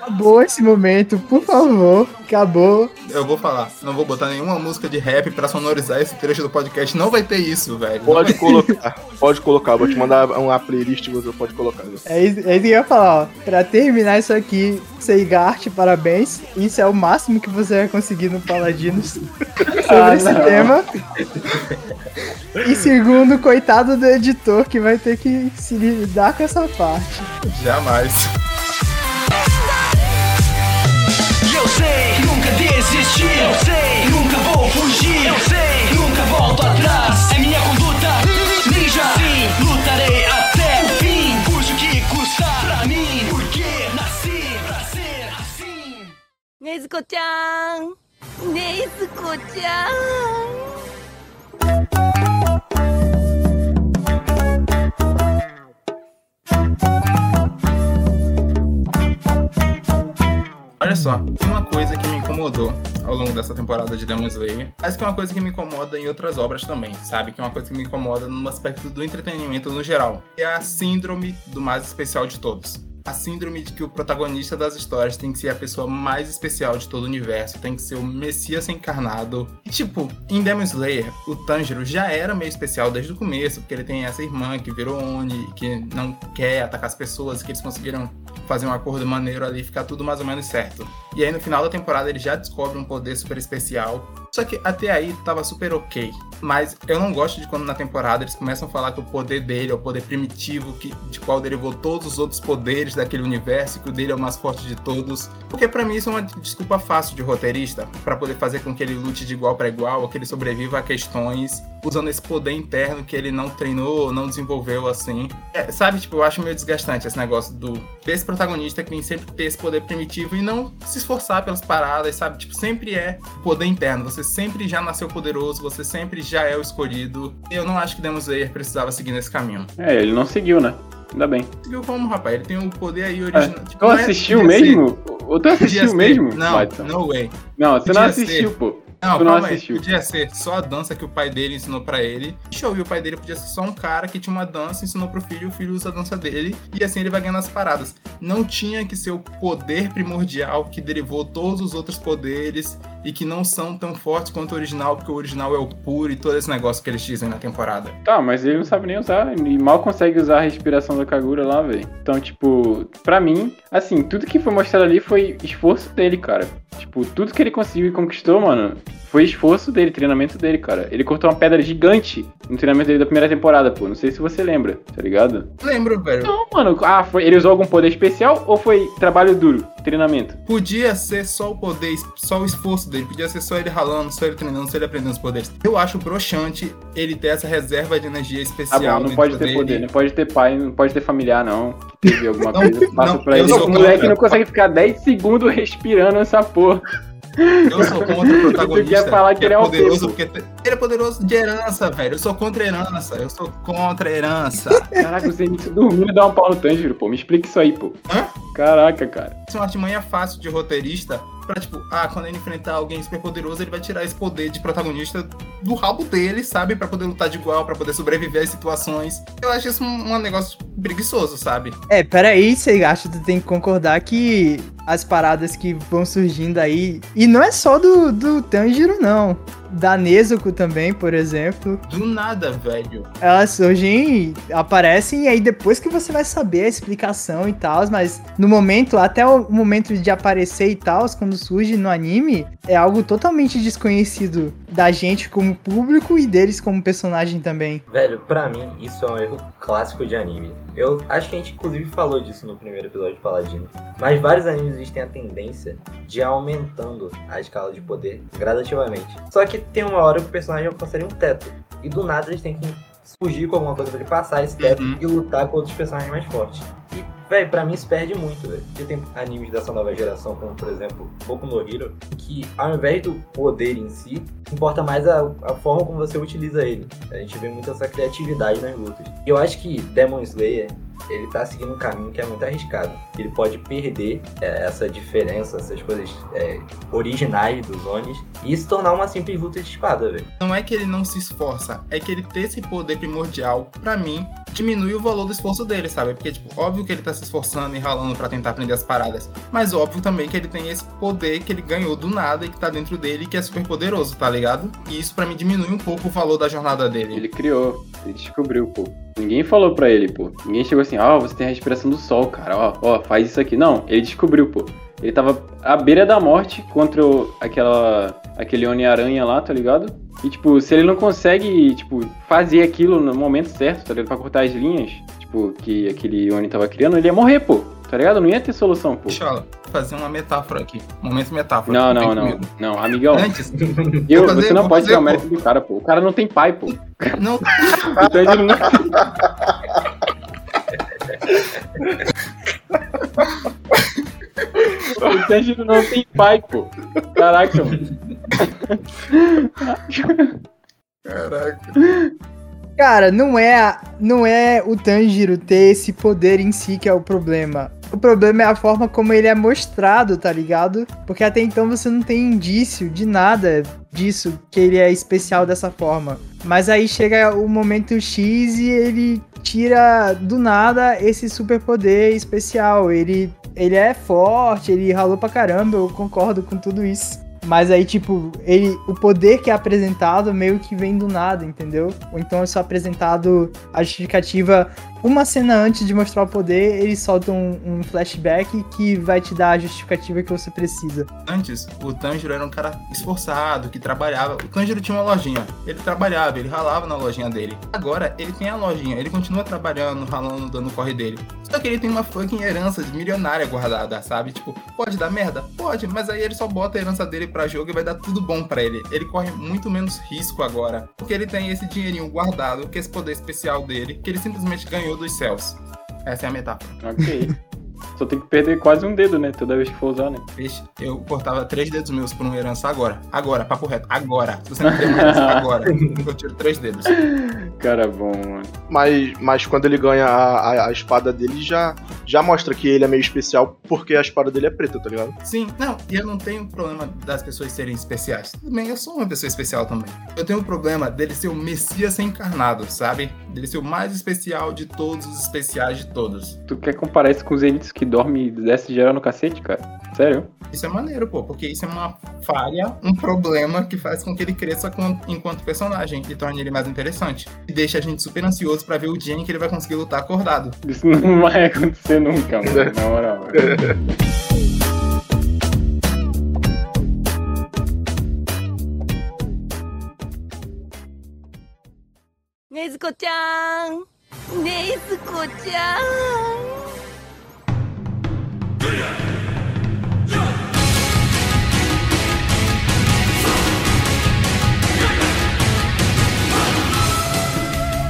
S2: Acabou esse momento, por favor. Acabou.
S6: Eu vou falar. Não vou botar nenhuma música de rap pra sonorizar esse trecho do podcast. Não vai ter isso, velho.
S4: Pode colocar, pode colocar. Vou te mandar uma playlist que você pode colocar.
S2: É isso, é isso que eu ia falar, ó. Pra terminar isso aqui, Seigart, parabéns. Isso é o máximo que você vai conseguir no Paladinos sobre
S5: Ah,
S2: esse tema. E segundo, coitado do editor que vai ter que se lidar com essa parte.
S6: Jamais.
S8: Eu sei, nunca desisti. Eu sei, nunca vou fugir. Eu sei, nunca volto atrás. É minha conduta ninja. Sim, lutarei até o fim. Custe o que custar pra mim. Porque nasci pra ser assim.
S7: ねず
S6: Olha só, tem uma coisa que me incomodou ao longo dessa temporada de Demon Slayer, mas que é uma coisa que me incomoda em outras obras também, sabe? Que é uma coisa que me incomoda no aspecto do entretenimento no geral. É a síndrome do mais especial de todos. A síndrome de que o protagonista das histórias tem que ser a pessoa mais especial de todo o universo, tem que ser o Messias encarnado. E, tipo, em Demon Slayer, o Tanjiro já era meio especial desde o começo, porque ele tem essa irmã que virou Oni, que não quer atacar as pessoas, que eles conseguiram fazer um acordo maneiro ali, ficar tudo mais ou menos certo. E aí no final da temporada ele já descobre um poder super especial. Só que até aí tava super ok. Mas eu não gosto de quando na temporada eles começam a falar que o poder dele é o poder primitivo, que, de qual derivou todos os outros poderes daquele universo, que o dele é o mais forte de todos. Porque pra mim isso é uma desculpa fácil de roteirista, pra poder fazer com que ele lute de igual pra igual, ou que ele sobreviva a questões, usando esse poder interno que ele não treinou, não desenvolveu assim. É, sabe, tipo, eu acho meio desgastante esse negócio do desse protagonista que tem sempre ter esse poder primitivo e não se esforçar pelas paradas, sabe? Tipo, sempre é poder interno. Você sempre já nasceu poderoso, você sempre já é o escolhido. Eu não acho que Demon Slayer precisava seguir nesse caminho.
S5: É, ele não seguiu, né? Ainda bem.
S6: Seguiu como, rapaz? Ele tem o poder aí original. Tipo,
S5: Tu
S6: não é-
S5: assistiu
S6: ser-
S5: mesmo? Ou tu assistiu mesmo?
S6: Não,
S5: Watson?
S6: no way.
S5: Não, você não
S6: podia
S5: assistiu,
S6: ser.
S5: pô.
S6: Não,
S5: Tu não
S6: calma aí. Podia ser só a dança que o pai dele ensinou pra ele. Show, e o pai dele podia ser só um cara que tinha uma dança, ensinou pro filho, o filho usa a dança dele, e assim ele vai ganhando as paradas. Não tinha que ser o poder primordial que derivou todos os outros poderes e que não são tão fortes quanto o original, porque o original é o puro e todo esse negócio que eles dizem na temporada.
S5: Tá, mas ele não sabe nem usar, e mal consegue usar a respiração da Kagura lá, velho. Então, tipo, pra mim, assim, tudo que foi mostrado ali foi esforço dele, cara. Tipo, tudo que ele conseguiu e conquistou, mano, foi esforço dele, treinamento dele, cara. Ele cortou uma pedra gigante no treinamento dele da primeira temporada, pô. Não sei se você lembra, tá ligado?
S6: Lembro, velho.
S5: Não, mano, ah, foi, ele usou algum poder especial ou foi trabalho duro, treinamento?
S6: Podia ser só o poder, só o esforço dele. Podia ser só ele ralando, só ele treinando, só ele aprendendo os poderes. Eu acho broxante ele ter essa reserva de energia
S5: Tá
S6: especial.
S5: bom, não pode ter
S6: dele.
S5: poder, não pode ter pai, não pode ter familiar, não. Teve alguma
S6: Não,
S5: coisa passa
S6: não,
S5: pra ele. O moleque não consegue ficar 10 segundos respirando essa porra.
S6: Eu sou contra o protagonista.
S5: quer falar que ele é um
S6: poderoso porque ele é poderoso de herança, velho. Eu sou contra a herança. Eu sou contra a herança.
S5: Caraca, você dormindo e dá um pau no Tanjiro, pô. Me explica isso aí, pô.
S6: Hã?
S5: Caraca, cara.
S6: Isso é uma artimanha fácil de roteirista pra, tipo, ah, quando ele enfrentar alguém super poderoso, ele vai tirar esse poder de protagonista do rabo dele, sabe? Pra poder lutar de igual, pra poder sobreviver às situações. Eu acho isso um, um negócio preguiçoso, sabe?
S2: É, peraí, você acha que tu tem que concordar que as paradas que vão surgindo aí. E não é só do, do Tanjiro, não. Da Nezuko também, por exemplo.
S6: Do nada, velho.
S2: Elas surgem, aparecem, e aí depois que você vai saber a explicação e tal, mas no momento, até o momento de aparecer e tal, quando surge no anime, é algo totalmente desconhecido da gente como público e deles como personagem também.
S3: Velho, pra mim, isso é um erro clássico de anime. Eu acho que a gente inclusive falou disso no primeiro episódio de Paladino. Mas vários animes eles têm a tendência de ir aumentando a escala de poder gradativamente. Só que tem uma hora que o personagem alcançaria um teto. E do nada eles têm que fugir com alguma coisa pra ele passar esse teto
S6: Uhum.
S3: e lutar com outros personagens mais fortes. E, velho, pra mim isso perde muito, velho. Porque tem animes dessa nova geração, como por exemplo Boku no Hero, que ao invés do poder em si, importa mais a, a forma como você utiliza ele. A gente vê muito essa criatividade nas lutas. E eu acho que Demon Slayer, ele tá seguindo um caminho que é muito arriscado. Ele pode perder é, essa diferença, essas coisas é, originais dos Onis, e se tornar uma simples luta de espada, velho.
S6: Não é que ele não se esforça, é que ele ter esse poder primordial, pra mim, diminui o valor do esforço dele, sabe? Porque, tipo, óbvio que ele tá se esforçando e ralando pra tentar aprender as paradas, mas óbvio também que ele tem esse poder que ele ganhou do nada e que tá dentro dele, que é super poderoso, tá ligado? E isso pra mim diminui um pouco o valor da jornada dele.
S5: Ele criou, ele descobriu, pô. Ninguém falou pra ele, pô. Ninguém chegou assim, ó, você tem a respiração do sol, cara, ó, ó, faz isso aqui. Não, ele descobriu, pô. Ele tava à beira da morte contra aquela, aquele Oni-Aranha lá, tá ligado? E, tipo, se ele não consegue, tipo, fazer aquilo no momento certo, tá ligado? Pra cortar as linhas, tipo, que aquele Oni tava criando, ele ia morrer, pô. Tá ligado? Não ia ter solução, pô.
S6: Deixa eu fazer uma metáfora aqui. Momento metáfora.
S5: Não, não, não.
S6: comigo.
S5: Não, amigão.
S6: Antes.
S5: Eu,
S6: fazer-
S5: você não pode tirar o mérito do cara, pô. O cara não tem pai, pô.
S6: Não,
S5: O Tanjiro não... O Tanjiro não tem pai, pô. Caraca, mano.
S6: caraca.
S2: Cara, não é, não é o Tanjiro ter esse poder em si que é o problema. O problema é a forma como ele é mostrado, tá ligado? Porque até então você não tem indício de nada disso, que ele é especial dessa forma. Mas aí chega o momento X e ele tira do nada esse superpoder especial. Ele, ele é forte, ele ralou pra caramba, eu concordo com tudo isso. Mas aí, tipo, ele, o poder que é apresentado meio que vem do nada, entendeu? Ou então é só apresentado a justificativa uma cena antes de mostrar o poder, eles soltam um, um flashback que vai te dar a justificativa que você precisa.
S6: Antes, o Tanjiro era um cara esforçado, que trabalhava. O Tanjiro tinha uma lojinha. Ele trabalhava, ele ralava na lojinha dele. Agora, ele tem a lojinha, ele continua trabalhando, ralando, dando o corre dele. Só que ele tem uma fucking herança de milionária guardada, sabe? Tipo, pode dar merda? Pode, mas aí ele só bota a herança dele pra jogo e vai dar tudo bom pra ele. Ele corre muito menos risco agora, porque ele tem esse dinheirinho guardado, que é esse poder especial dele, que ele simplesmente ganhou dos céus. Essa é a metáfora.
S5: Ok. Só tem que perder quase um dedo, né? Toda vez que for usar, né?
S6: Vixe, eu cortava três dedos meus por uma herança agora. Agora, papo reto. Agora. Se você não tem uma herança agora, eu tiro três dedos.
S5: Cara bom, mano.
S4: Mas, mas quando ele ganha a, a, a espada dele, já, já mostra que ele é meio especial porque a espada dele é preta, tá ligado?
S6: Sim, não, e eu não tenho problema das pessoas serem especiais. Tudo bem, eu sou uma pessoa especial também. Eu tenho o problema dele ser o Messias encarnado, sabe? Dele ser o mais especial de todos os especiais de todos.
S5: Tu quer comparar isso com os elites que dorme e desce geral no cacete, cara? Sério?
S6: Isso é maneiro, pô, porque isso é uma falha, um problema que faz com que ele cresça com- enquanto personagem e torne ele mais interessante. E deixa a gente super ansioso pra ver o dia em que ele vai conseguir lutar acordado.
S5: Isso não vai acontecer nunca, mano. Na moral.
S7: ねず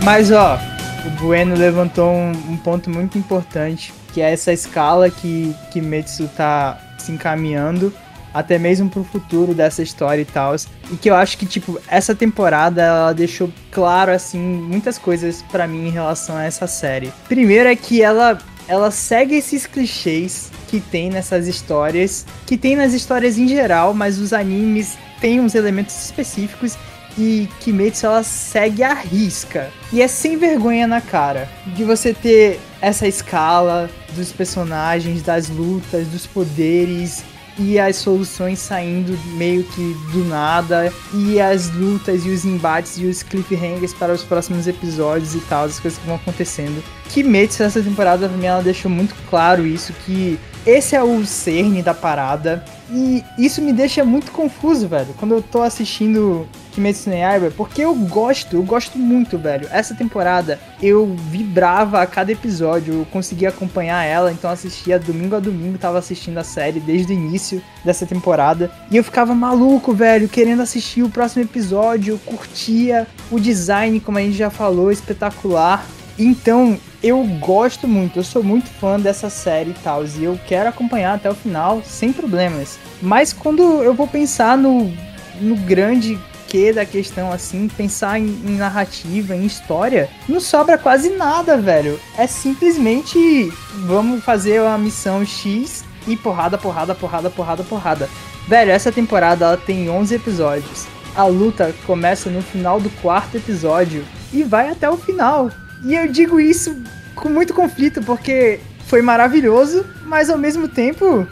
S2: Mas ó, o Bueno levantou um, um ponto muito importante, que é essa escala que Kimetsu tá se encaminhando. até mesmo pro futuro dessa história e tal. E que eu acho que, tipo, essa temporada ela deixou claro, assim, muitas coisas pra mim em relação a essa série. Primeiro é que ela ela segue esses clichês que tem nessas histórias, que tem nas histórias em geral, mas os animes têm uns elementos específicos e Kimetsu ela segue a risca. E é sem vergonha na cara de você ter essa escala dos personagens, das lutas, dos poderes e as soluções saindo meio que do nada e as lutas e os embates e os cliffhangers para os próximos episódios e tal, as coisas que vão acontecendo. Kimetsu essa temporada pra mim ela deixou muito claro isso que esse é o cerne da parada e isso me deixa muito confuso, velho, quando eu tô assistindo Kimetsu no Yaiba, porque eu gosto, eu gosto muito, velho. Essa temporada eu vibrava a cada episódio, eu conseguia acompanhar ela, então assistia domingo a domingo, tava assistindo a série desde o início dessa temporada. E eu ficava maluco, velho, querendo assistir o próximo episódio, eu curtia o design, como a gente já falou, espetacular. Então, eu gosto muito, eu sou muito fã dessa série e tal, e eu quero acompanhar até o final sem problemas. Mas quando eu vou pensar no, no grande que da questão assim, pensar em, em, narrativa, em história, não sobra quase nada, velho. É simplesmente vamos fazer uma missão X e porrada, porrada, porrada, porrada, porrada. Velho, essa temporada ela tem 11 episódios. A luta começa no final do quarto episódio e vai até o final. E eu digo isso com muito conflito porque foi maravilhoso, mas ao mesmo tempo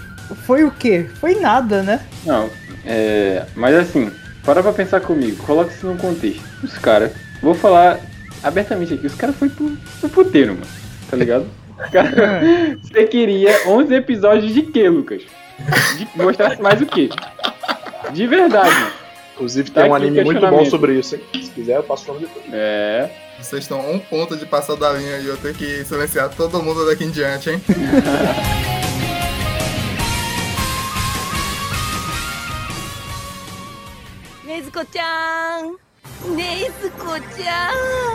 S2: foi o quê? Foi nada, né?
S5: Não, é. Mas assim, para pra pensar comigo, coloca isso no contexto. Os caras, vou falar abertamente aqui, os caras foi pro, pro puteiro, mano. Tá ligado? Cara, você queria 11 episódios de quê, Lucas? De mostrasse mais o quê? De verdade.
S4: Inclusive tá tem um anime muito bom sobre isso, hein? Se quiser, eu passo o nome depois.
S5: É.
S6: Vocês estão a um ponto de passar da linha e eu ter que silenciar todo mundo daqui em diante, hein?
S7: ねずこちゃんねずこちゃん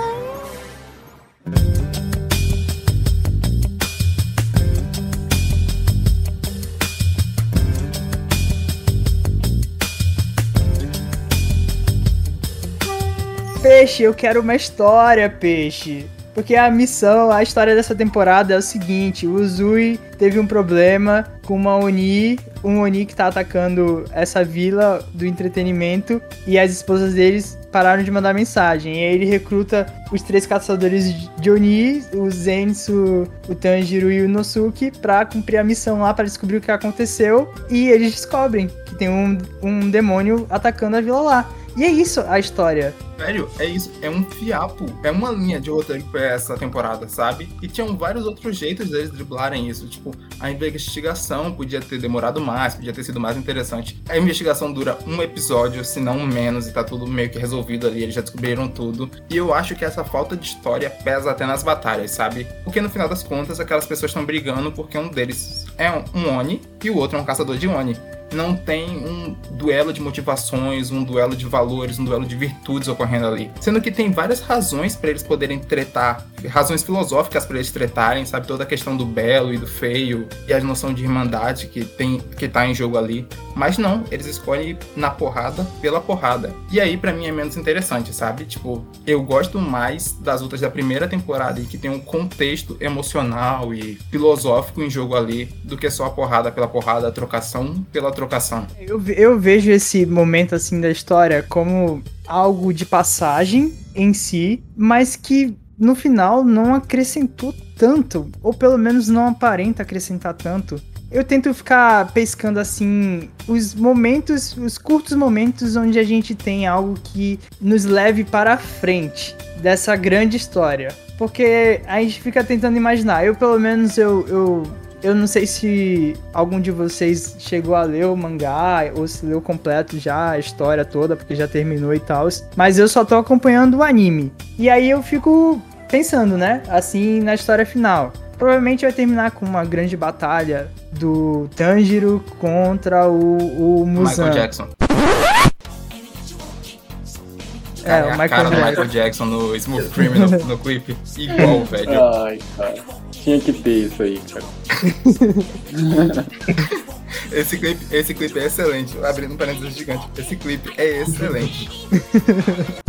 S2: Peixe, eu quero uma história, peixe. Porque a missão, a história dessa temporada é o seguinte: o Uzui teve um problema com uma Oni, um Oni que tá atacando essa vila do entretenimento e as esposas deles pararam de mandar mensagem. E aí ele recruta os três caçadores de Oni, o Zenitsu, o Tanjiro e o Nosuke, pra cumprir a missão lá, para descobrir o que aconteceu. E eles descobrem que tem um, um demônio atacando a vila lá. E é isso a história.
S6: Velho, é isso. É um fiapo. É uma linha de roteiro pra essa temporada, sabe? E tinham vários outros jeitos deles driblarem isso. Tipo, a investigação podia ter demorado mais, podia ter sido mais interessante. A investigação dura um episódio, se não menos, e tá tudo meio que resolvido ali. Eles já descobriram tudo. E eu acho que essa falta de história pesa até nas batalhas, sabe? Porque no final das contas, aquelas pessoas estão brigando porque um deles é um Oni e o outro é um caçador de Oni não tem um duelo de motivações, um duelo de valores, um duelo de virtudes ocorrendo ali. Sendo que tem várias razões para eles poderem tretar, razões filosóficas para eles tretarem, sabe? Toda a questão do belo e do feio e a noção de irmandade que tem que tá em jogo ali. Mas não, eles escolhem na porrada pela porrada. E aí para mim é menos interessante, sabe? Tipo, eu gosto mais das lutas da primeira temporada e que tem um contexto emocional e filosófico em jogo ali do que só a porrada pela porrada, a trocação pela trocação.
S2: Eu, eu vejo esse momento assim da história como algo de passagem em si, mas que no final não acrescentou tanto, ou pelo menos não aparenta acrescentar tanto. Eu tento ficar pescando assim os momentos, os curtos momentos onde a gente tem algo que nos leve para frente dessa grande história. Porque a gente fica tentando imaginar. Eu, pelo menos, eu, eu eu não sei se algum de vocês chegou a ler o mangá ou se leu completo já a história toda, porque já terminou e tal. Mas eu só tô acompanhando o anime. E aí eu fico pensando, né? Assim, na história final. Provavelmente vai terminar com uma grande batalha do Tanjiro contra o, o Muzan.
S6: Michael Jackson.
S2: É, o
S6: a
S2: Michael
S6: cara do
S2: Jackson.
S6: Michael Jackson no Smooth Criminal no clipe. Igual, velho.
S5: Ai, cara. Tinha que ter isso aí, cara.
S6: Esse clipe, esse clipe é excelente. Abrindo um parênteses gigante. Esse clipe é excelente.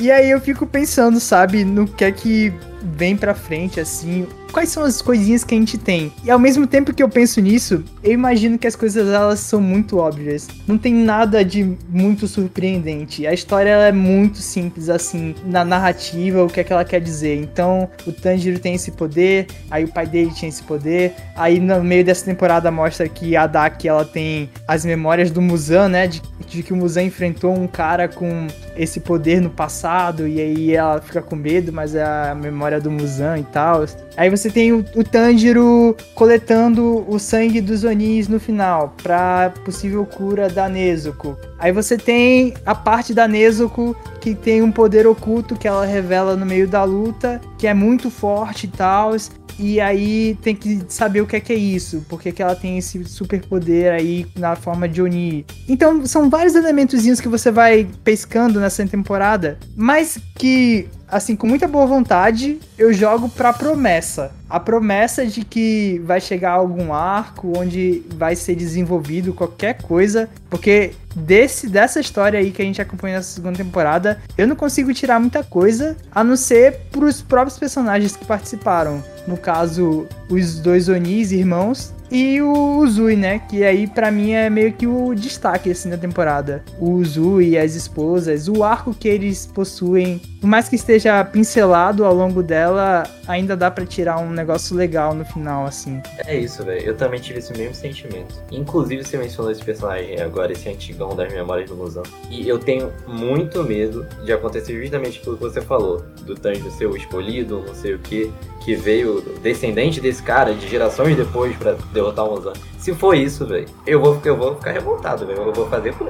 S2: E aí eu fico pensando, sabe, no que é que vem pra frente, assim, quais são as coisinhas que a gente tem. E ao mesmo tempo que eu penso nisso, eu imagino que as coisas elas são muito óbvias. Não tem nada de muito surpreendente. A história é muito simples, assim, na narrativa, o que é que ela quer dizer. Então, o Tanjiro tem esse poder, aí o pai dele tinha esse poder, aí no meio dessa temporada mostra que a Daki, ela tem as memórias do Muzan, né, de, de que o Muzan enfrentou um cara com esse poder no passado, e aí ela fica com medo, mas é a memória do Muzan e tal. Aí você tem o, o Tanjiro coletando o sangue dos Onis no final, pra possível cura da Nezuko. Aí você tem a parte da Nezuko que tem um poder oculto que ela revela no meio da luta, que é muito forte e tal. E aí tem que saber o que é que é isso, porque que ela tem esse superpoder aí na forma de Oni. Então são vários elementozinhos que você vai pescando nessa temporada, mas que assim, com muita boa vontade, eu jogo pra promessa. A promessa de que vai chegar algum arco onde vai ser desenvolvido qualquer coisa, porque desse dessa história aí que a gente acompanha nessa segunda temporada, eu não consigo tirar muita coisa, a não ser pros próprios personagens que participaram. No caso, os dois Onis, irmãos, e o Uzui, né? Que aí pra mim é meio que o destaque assim da temporada. O Uzui, as esposas, o arco que eles possuem, por mais que esteja pincelado ao longo dela, ainda dá pra tirar um negócio legal no final, assim.
S3: É isso, velho. Eu também tive esse mesmo sentimento. Inclusive, você mencionou esse personagem agora, esse antigão das memórias do Musão. E eu tenho muito medo de acontecer justamente aquilo que você falou. Do Tanjiro ser o escolhido, não sei o que, que veio descendente desse cara de gerações depois pra derrotar o Musão. Se for isso, velho, eu vou, eu vou ficar revoltado, velho. Eu vou fazer por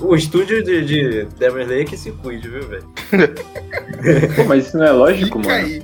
S3: o estúdio de, de Demon Slayer que se cuide, viu, velho?
S5: Pô, mas isso não é lógico,
S6: Fica
S5: mano.
S6: aí.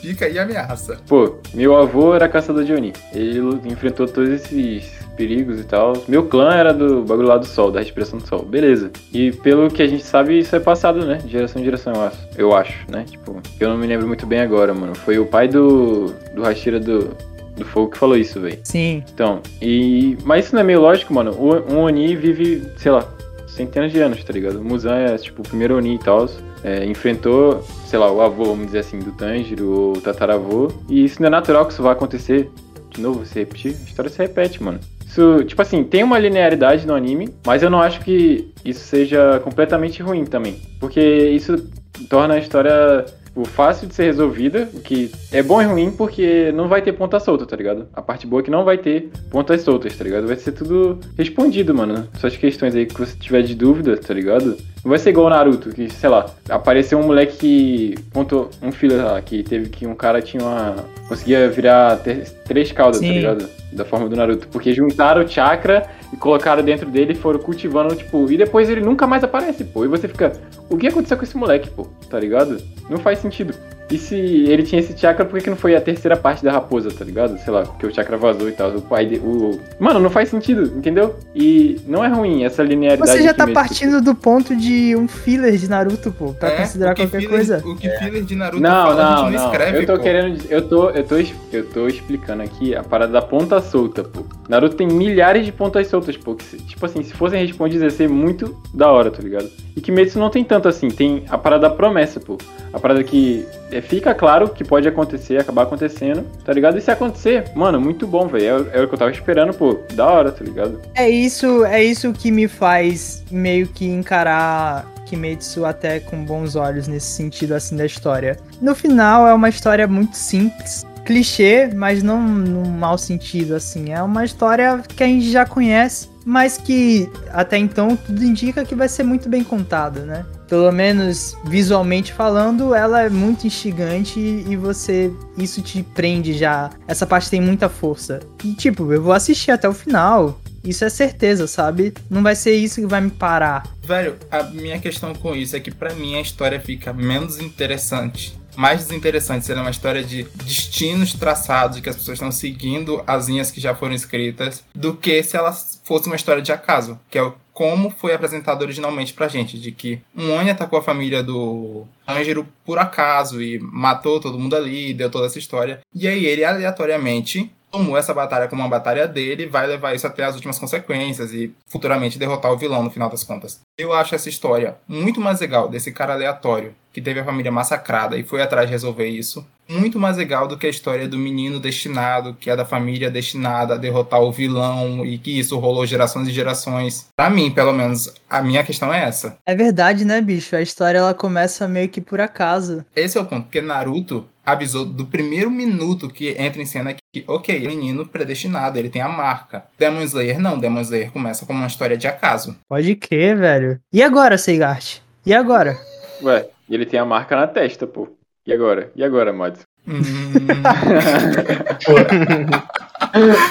S6: Fica aí a ameaça.
S5: Pô, meu avô era caçador de Oni. Ele enfrentou todos esses perigos e tal. Meu clã era do bagulho lá do sol, da respiração do sol. Beleza. E pelo que a gente sabe, isso é passado, né? De geração em geração, eu acho. Eu acho, né? Tipo, eu não me lembro muito bem agora, mano. Foi o pai do, do Hashira do, do Fogo que falou isso, velho.
S2: Sim.
S5: Então, e. Mas isso não é meio lógico, mano. Um Oni vive, sei lá, centenas de anos, tá ligado? O Muzan é, tipo, o primeiro Oni e tal. É, enfrentou, sei lá, o avô, vamos dizer assim, do Tanjiro, ou o tataravô. E isso não é natural que isso vai acontecer. De novo, se repetir, a história se repete, mano. Isso, tipo assim, tem uma linearidade no anime, mas eu não acho que isso seja completamente ruim também. Porque isso torna a história tipo, fácil de ser resolvida, o que é bom e ruim porque não vai ter ponta solta, tá ligado? A parte boa é que não vai ter pontas soltas, tá ligado? Vai ser tudo respondido, mano. Suas questões aí que você tiver de dúvida, tá ligado? Não vai ser igual o Naruto, que, sei lá, apareceu um moleque que contou, um filho lá, que teve que um cara tinha uma. conseguia virar ter- três caudas, tá
S2: Sim.
S5: ligado? Da forma do Naruto. Porque juntaram o chakra e colocaram dentro dele e foram cultivando, tipo, e depois ele nunca mais aparece, pô. E você fica, o que aconteceu com esse moleque, pô? Tá ligado? Não faz sentido. E se ele tinha esse chakra, por que, que não foi a terceira parte da raposa, tá ligado? Sei lá, porque o chakra vazou e tal. O pai de, o... Mano, não faz sentido, entendeu? E não é ruim essa linearidade.
S2: Você já
S5: que
S2: tá partindo do ponto de um filler de Naruto, pô, pra
S6: É,
S2: considerar
S6: que
S2: qualquer
S6: filler-
S2: coisa.
S6: O que filler de Naruto
S5: Não,
S6: fala, a
S5: não,
S6: gente não,
S5: não.
S6: escreve,
S5: eu tô
S6: pô.
S5: querendo eu tô, eu tô, eu tô explicando aqui a parada da ponta solta, pô. Naruto tem milhares de pontas soltas, pô. Que, tipo assim, se fossem respondidas ia ser muito da hora, tá ligado? E Kimetsu não tem tanto assim, tem a parada da promessa, pô. A parada que é, fica claro que pode acontecer, acabar acontecendo, tá ligado? E se acontecer, mano, muito bom, velho. É, é o que eu tava esperando, pô. Da hora, tá ligado?
S2: É isso, é isso que me faz meio que encarar Kimetsu até com bons olhos nesse sentido assim da história. No final é uma história muito simples, clichê, mas não num mau sentido assim. É uma história que a gente já conhece, mas que até então tudo indica que vai ser muito bem contada, né? Pelo menos visualmente falando, ela é muito instigante e você isso te prende já. Essa parte tem muita força. E tipo, eu vou assistir até o final. Isso é certeza, sabe? Não vai ser isso que vai me parar.
S6: Velho, a minha questão com isso é que pra mim a história fica menos interessante. Mais desinteressante seria uma história de destinos traçados que as pessoas estão seguindo as linhas que já foram escritas, do que se ela fosse uma história de acaso, que é o como foi apresentado originalmente pra gente, de que um Oni atacou a família do Tanjiro por acaso e matou todo mundo ali, deu toda essa história. E aí ele aleatoriamente tomou essa batalha como uma batalha dele, vai levar isso até as últimas consequências e futuramente derrotar o vilão no final das contas. Eu acho essa história muito mais legal desse cara aleatório que teve a família massacrada e foi atrás de resolver isso, muito mais legal do que a história do menino destinado, que é da família destinada a derrotar o vilão e que isso rolou gerações e gerações. Pra mim, pelo menos, a minha questão é essa.
S2: É verdade, né, bicho? A história ela começa meio que por acaso.
S6: Esse é o ponto, porque Naruto avisou do primeiro minuto que entra em cena que, ok, menino predestinado, ele tem a marca. Demon Slayer não, Demon Slayer começa como uma história de acaso.
S2: Pode crer, velho. E agora, Seigart? E agora?
S5: Ué, ele tem a marca na testa, pô. E agora? E agora, Mods?
S6: Hum,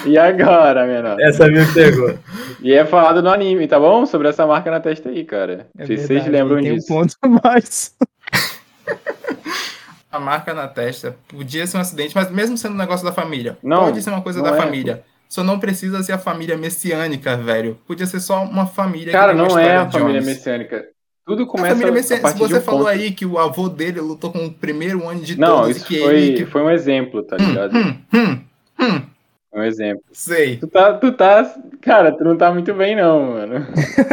S5: E agora, menor?
S3: Essa me pegou.
S5: E é falado no anime, tá bom? Sobre essa marca na testa aí, cara.
S2: É
S5: se
S2: verdade,
S5: vocês lembram
S2: tem
S5: disso.
S2: um ponto a mais.
S6: a marca na testa podia ser um acidente, mas mesmo sendo um negócio da família,
S5: Não,
S6: pode ser uma coisa da
S5: é.
S6: família. Só não precisa ser a família messiânica, velho. Podia ser só uma família
S5: Cara, não é a
S6: de
S5: família
S6: Jones.
S5: messiânica. Tudo
S6: A
S5: começa
S6: família
S5: a
S6: messiânica,
S5: partir
S6: você
S5: de um
S6: falou
S5: ponto.
S6: aí que o avô dele lutou com o primeiro ano de
S5: Não,
S6: todos
S5: isso
S6: e que
S5: foi,
S6: ele... Que...
S5: foi um exemplo, tá ligado?
S6: Hum, hum, hum,
S5: Foi um exemplo.
S6: sei.
S5: Tu tá, tu tá. Cara, tu não tá muito bem, não, mano.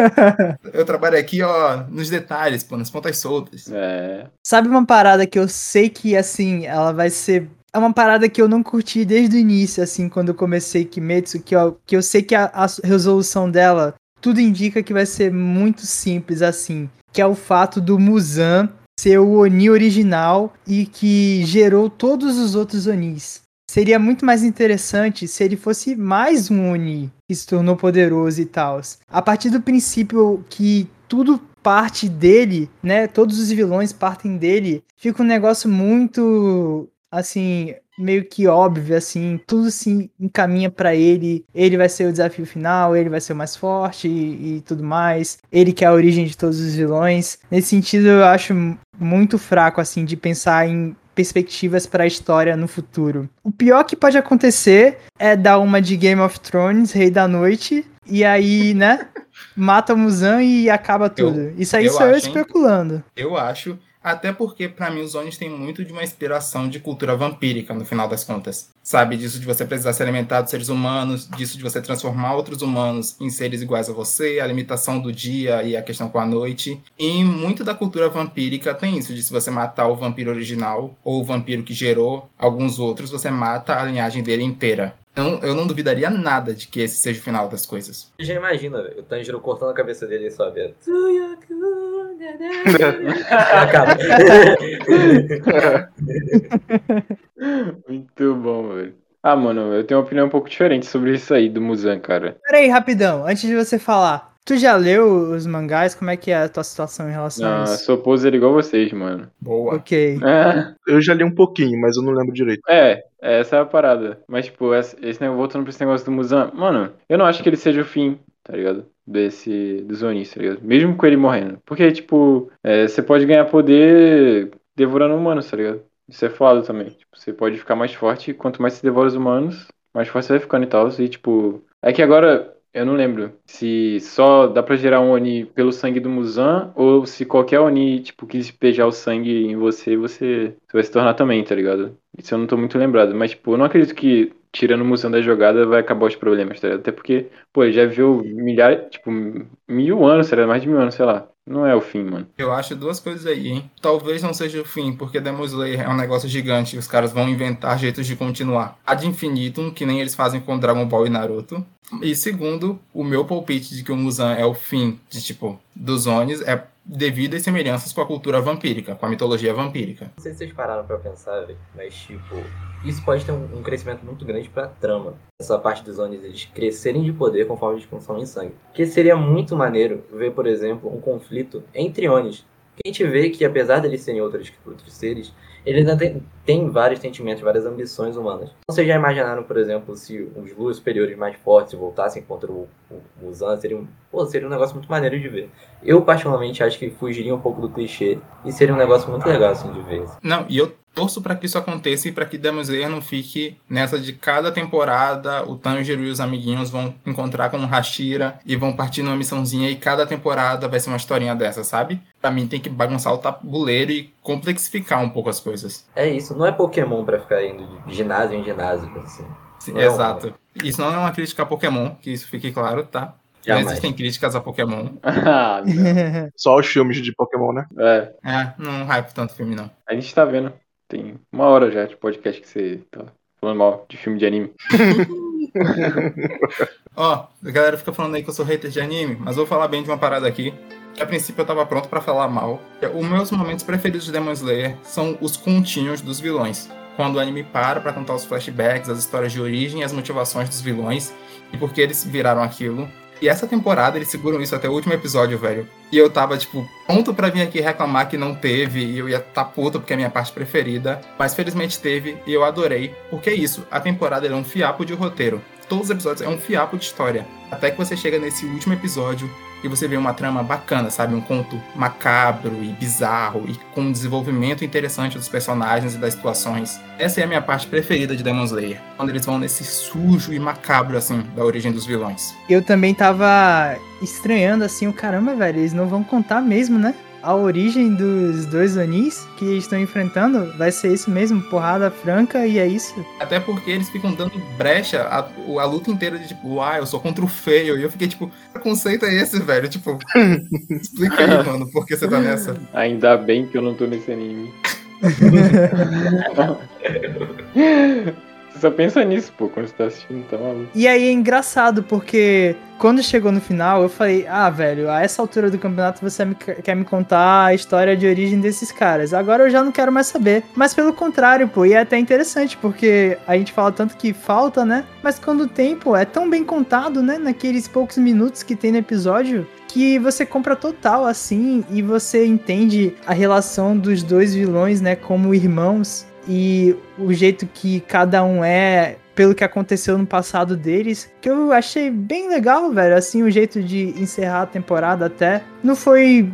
S6: Eu trabalho aqui, ó, nos detalhes, pô, nas pontas soltas.
S5: É.
S2: Sabe uma parada que eu sei que, assim, ela vai ser. É uma parada que eu não curti desde o início, assim, quando eu comecei Kimetsu, que eu, que eu sei que a, a resolução dela, tudo indica que vai ser muito simples, assim. Que é o fato do Muzan ser o Oni original e que gerou todos os outros Onis. Seria muito mais interessante se ele fosse mais um Oni que se tornou poderoso e tal. A partir do princípio que tudo parte dele, né? Todos os vilões partem dele. Fica um negócio muito assim, meio que óbvio assim, tudo se encaminha pra ele. Ele vai ser o desafio final, ele vai ser o mais forte e, e tudo mais. Ele que é a origem de todos os vilões. Nesse sentido, eu acho muito fraco assim de pensar em perspectivas para a história no futuro. O pior que pode acontecer é dar uma de Game of Thrones, Rei da Noite, e aí, né, mata o Muzan e acaba tudo. Isso aí
S6: eu
S2: sou eu
S6: acho, hein?
S2: especulando.
S6: Eu acho. Até porque, pra mim, os Onis têm muito de uma inspiração de cultura vampírica, no final das contas. Sabe? Disso de você precisar se alimentar dos seres humanos, disso de você transformar outros humanos em seres iguais a você, a limitação do dia e a questão com a noite. E muito da cultura vampírica tem isso, de se você matar o vampiro original, ou o vampiro que gerou alguns outros, você mata a linhagem dele inteira. Então, eu não duvidaria nada de que esse seja o final das coisas.
S3: Já imagina, velho, o Tanjiro cortando a cabeça dele e sobe. Acaba.
S5: Muito bom, velho. Ah, mano, eu tenho uma opinião um pouco diferente sobre isso aí do Muzan, cara.
S2: Peraí, rapidão, antes de você falar. Tu já leu os mangás? Como é que é a tua situação em relação
S5: Ah,
S2: a isso?
S5: sou poser igual vocês, mano.
S6: Boa.
S2: Ok.
S5: É,
S4: Eu já li um pouquinho, mas eu não lembro direito.
S5: é, essa é a parada. Mas, tipo, esse, negócio, voltando pra esse negócio do Muzan, mano, eu não acho que ele seja o fim, tá ligado? Desse, dos Onis, tá ligado? Mesmo com ele morrendo. Porque, tipo, é, você pode ganhar poder devorando humanos, tá ligado? Isso é foda também. Tipo, você pode ficar mais forte, e quanto mais você devora os humanos, mais forte você vai ficando e tal. E, tipo, é que agora eu não lembro se só dá pra gerar um Oni pelo sangue do Muzan ou se qualquer Oni, tipo, que despejar o sangue em você, você, você vai se tornar também, tá ligado? Isso eu não tô muito lembrado. Mas, tipo, eu não acredito que tirando o Muzan da jogada vai acabar os problemas, tá ligado? Até porque, pô, ele já viveu milhares, tipo, mil anos, tá ligado? Mais de mil anos, sei lá. Não é o fim, mano.
S6: Eu acho duas coisas aí, hein? Talvez não seja o fim, porque Demon Slayer é um negócio gigante e os caras vão inventar jeitos de continuar. Ad infinitum, que nem eles fazem com Dragon Ball e Naruto. E segundo, o meu palpite de que o Muzan é o fim de, tipo, dos Onis é devido às semelhanças com a cultura vampírica, com a mitologia vampírica.
S3: Não sei se vocês pararam pra pensar, mas tipo, isso pode ter um, crescimento muito grande pra trama. Essa parte dos Onis, eles crescerem de poder conforme eles consomem sangue. Porque seria muito maneiro ver, por exemplo, um conflito entre Onis. Que a gente vê que, apesar deles serem outros, outros seres, ele ainda tem, tem vários sentimentos, várias ambições humanas. Vocês já imaginaram, por exemplo, se os luas superiores mais fortes voltassem contra o, o? Seria um, pô, seria um negócio muito maneiro de ver. Eu, particularmente, acho que fugiria um pouco do clichê e seria um negócio muito legal, assim, de ver.
S6: Não, e eu torço pra que isso aconteça e pra que Demon Slayer não fique nessa de cada temporada o Tanjiro e os amiguinhos vão encontrar com o Hashira e vão partir numa missãozinha e cada temporada vai ser uma historinha dessa, sabe? Pra mim tem que bagunçar o tabuleiro e complexificar um pouco as coisas.
S3: É isso, não é Pokémon pra ficar indo de ginásio em ginásio, assim. Não é
S6: Exato. Isso não é uma crítica a Pokémon, que isso fique claro, tá? Não
S3: Jamais.
S6: existem críticas a Pokémon.
S5: Ah, não.
S4: Só os filmes de Pokémon, né?
S5: é,
S6: É, não hype tanto filme, não.
S5: a gente tá vendo. Tem uma hora já de podcast que você tá falando mal de filme de anime.
S6: Ó, a galera fica falando aí que eu sou hater de anime, mas vou falar bem de uma parada aqui. Que a princípio eu tava pronto pra falar mal. Os meus momentos preferidos de Demon Slayer são os continhos dos vilões. Quando o anime para pra contar os flashbacks, as histórias de origem as motivações dos vilões e por que eles viraram aquilo. E essa temporada eles seguram isso até o último episódio, velho. E eu tava, tipo, pronto pra vir aqui reclamar que não teve, e eu ia tá puto porque é a minha parte preferida. Mas felizmente teve, e eu adorei. Porque é isso, a temporada é um fiapo de roteiro. Todos os episódios é um fiapo de história. Até que você chega nesse último episódio e você vê uma trama bacana, sabe? Um conto macabro e bizarro e com um desenvolvimento interessante dos personagens e das situações. Essa é a minha parte preferida de Demon Slayer. Quando eles vão nesse sujo e macabro, assim, da origem dos vilões.
S2: Eu também tava estranhando assim, o caramba, velho, eles não vão contar mesmo, né? A origem dos dois Onis que estão enfrentando vai ser isso mesmo, porrada franca e é isso.
S6: Até porque eles ficam dando brecha a, a luta inteira de tipo, ah, eu sou contra o feio. E eu fiquei tipo, que preconceito é esse, velho? Tipo, explica aí, mano, por que você tá nessa?
S5: Ainda bem que eu não tô nesse anime. Só pensa nisso, pô, quando você tá assistindo, tá maluco.
S2: E aí é engraçado, porque quando chegou no final, eu falei, ah, velho, a essa altura do campeonato você me- quer me contar a história de origem desses caras. Agora eu já não quero mais saber. Mas pelo contrário, pô, e é até interessante, porque a gente fala tanto que falta, né? Mas quando tem, pô, é tão bem contado, né? Naqueles poucos minutos que tem no episódio. Que você compra total assim e você entende a relação dos dois vilões, né, como irmãos e o jeito que cada um é pelo que aconteceu no passado deles, que eu achei bem legal, velho, assim, o jeito de encerrar a temporada até. Não foi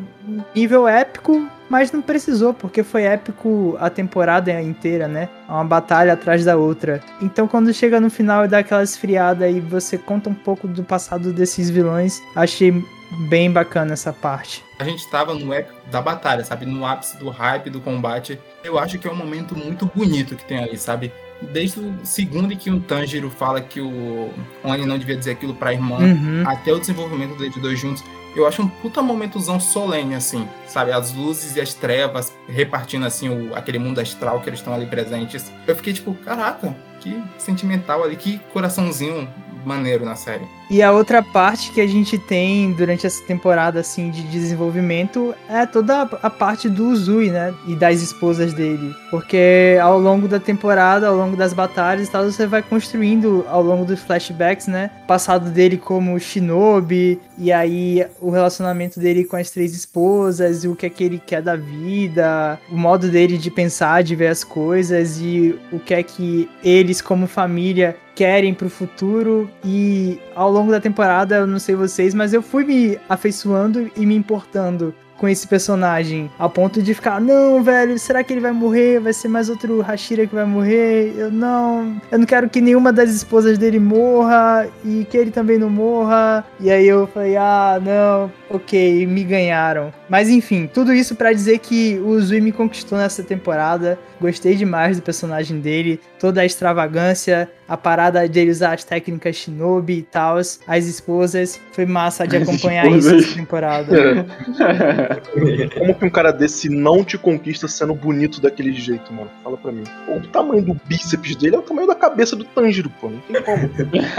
S2: nível épico, mas não precisou, porque foi épico a temporada inteira, né? Uma batalha atrás da outra. Então quando chega no final e dá aquela esfriada e você conta um pouco do passado desses vilões, achei bem bacana essa parte.
S6: A gente tava no épico da batalha, sabe? No ápice do hype, do combate. Eu acho que é um momento muito bonito que tem ali, sabe? Desde o segundo em que o Tanjiro fala que o Oni não devia dizer aquilo pra irmã,
S2: Uhum.
S6: até o desenvolvimento deles dois juntos, eu acho um puta momentozão solene, assim, sabe? As luzes e as trevas repartindo, assim, o, aquele mundo astral que eles estão ali presentes. Eu fiquei tipo, caraca, que sentimental ali, que coraçãozinho maneiro na série.
S2: E a outra parte que a gente tem durante essa temporada assim de desenvolvimento é toda a parte do Uzui, né? E das esposas dele. Porque ao longo da temporada, ao longo das batalhas tal, você vai construindo ao longo dos flashbacks, né? O passado dele como Shinobi, e aí o relacionamento dele com as três esposas, e o que é que ele quer da vida, o modo dele de pensar, de ver as coisas, e o que é que eles, como família, querem pro futuro. E ao longo da temporada, eu não sei vocês, mas eu fui me afeiçoando e me importando com esse personagem, ao ponto de ficar, não, velho, será que ele vai morrer? Vai ser mais outro Hashira que vai morrer? Eu não, eu não quero que nenhuma das esposas dele morra e que ele também não morra. E aí eu falei, ah, não, ok, me ganharam. Mas enfim, tudo isso pra dizer que o Uzui me conquistou nessa temporada. Gostei demais do personagem dele, toda a extravagância, a parada de ele usar as técnicas Shinobi e tal, as esposas. Foi massa de acompanhar isso essa temporada.
S4: Como que um cara desse não te conquista sendo bonito daquele jeito, mano? Fala pra mim. Pô, o tamanho do bíceps dele é o tamanho da cabeça do Tanjiro, pô. Não tem como.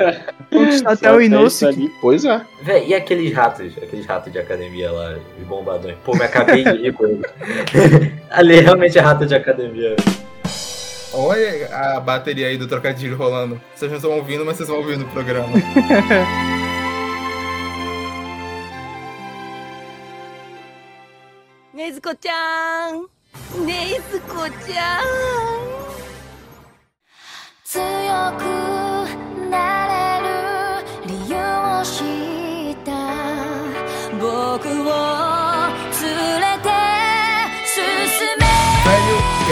S2: Conquistou até o
S5: isso
S2: Inosuke.
S5: ali.
S4: pois é.
S3: Véi, e aqueles ratos, aqueles ratos de academia lá, de bombadões? Pô, me acabei de rir com ele. Ali realmente é rato de academia.
S6: Olha a bateria aí do trocadilho rolando. Vocês não estão ouvindo, mas vocês vão ouvir no programa.
S7: ねずこちゃんねずこちゃん
S9: 強くなれる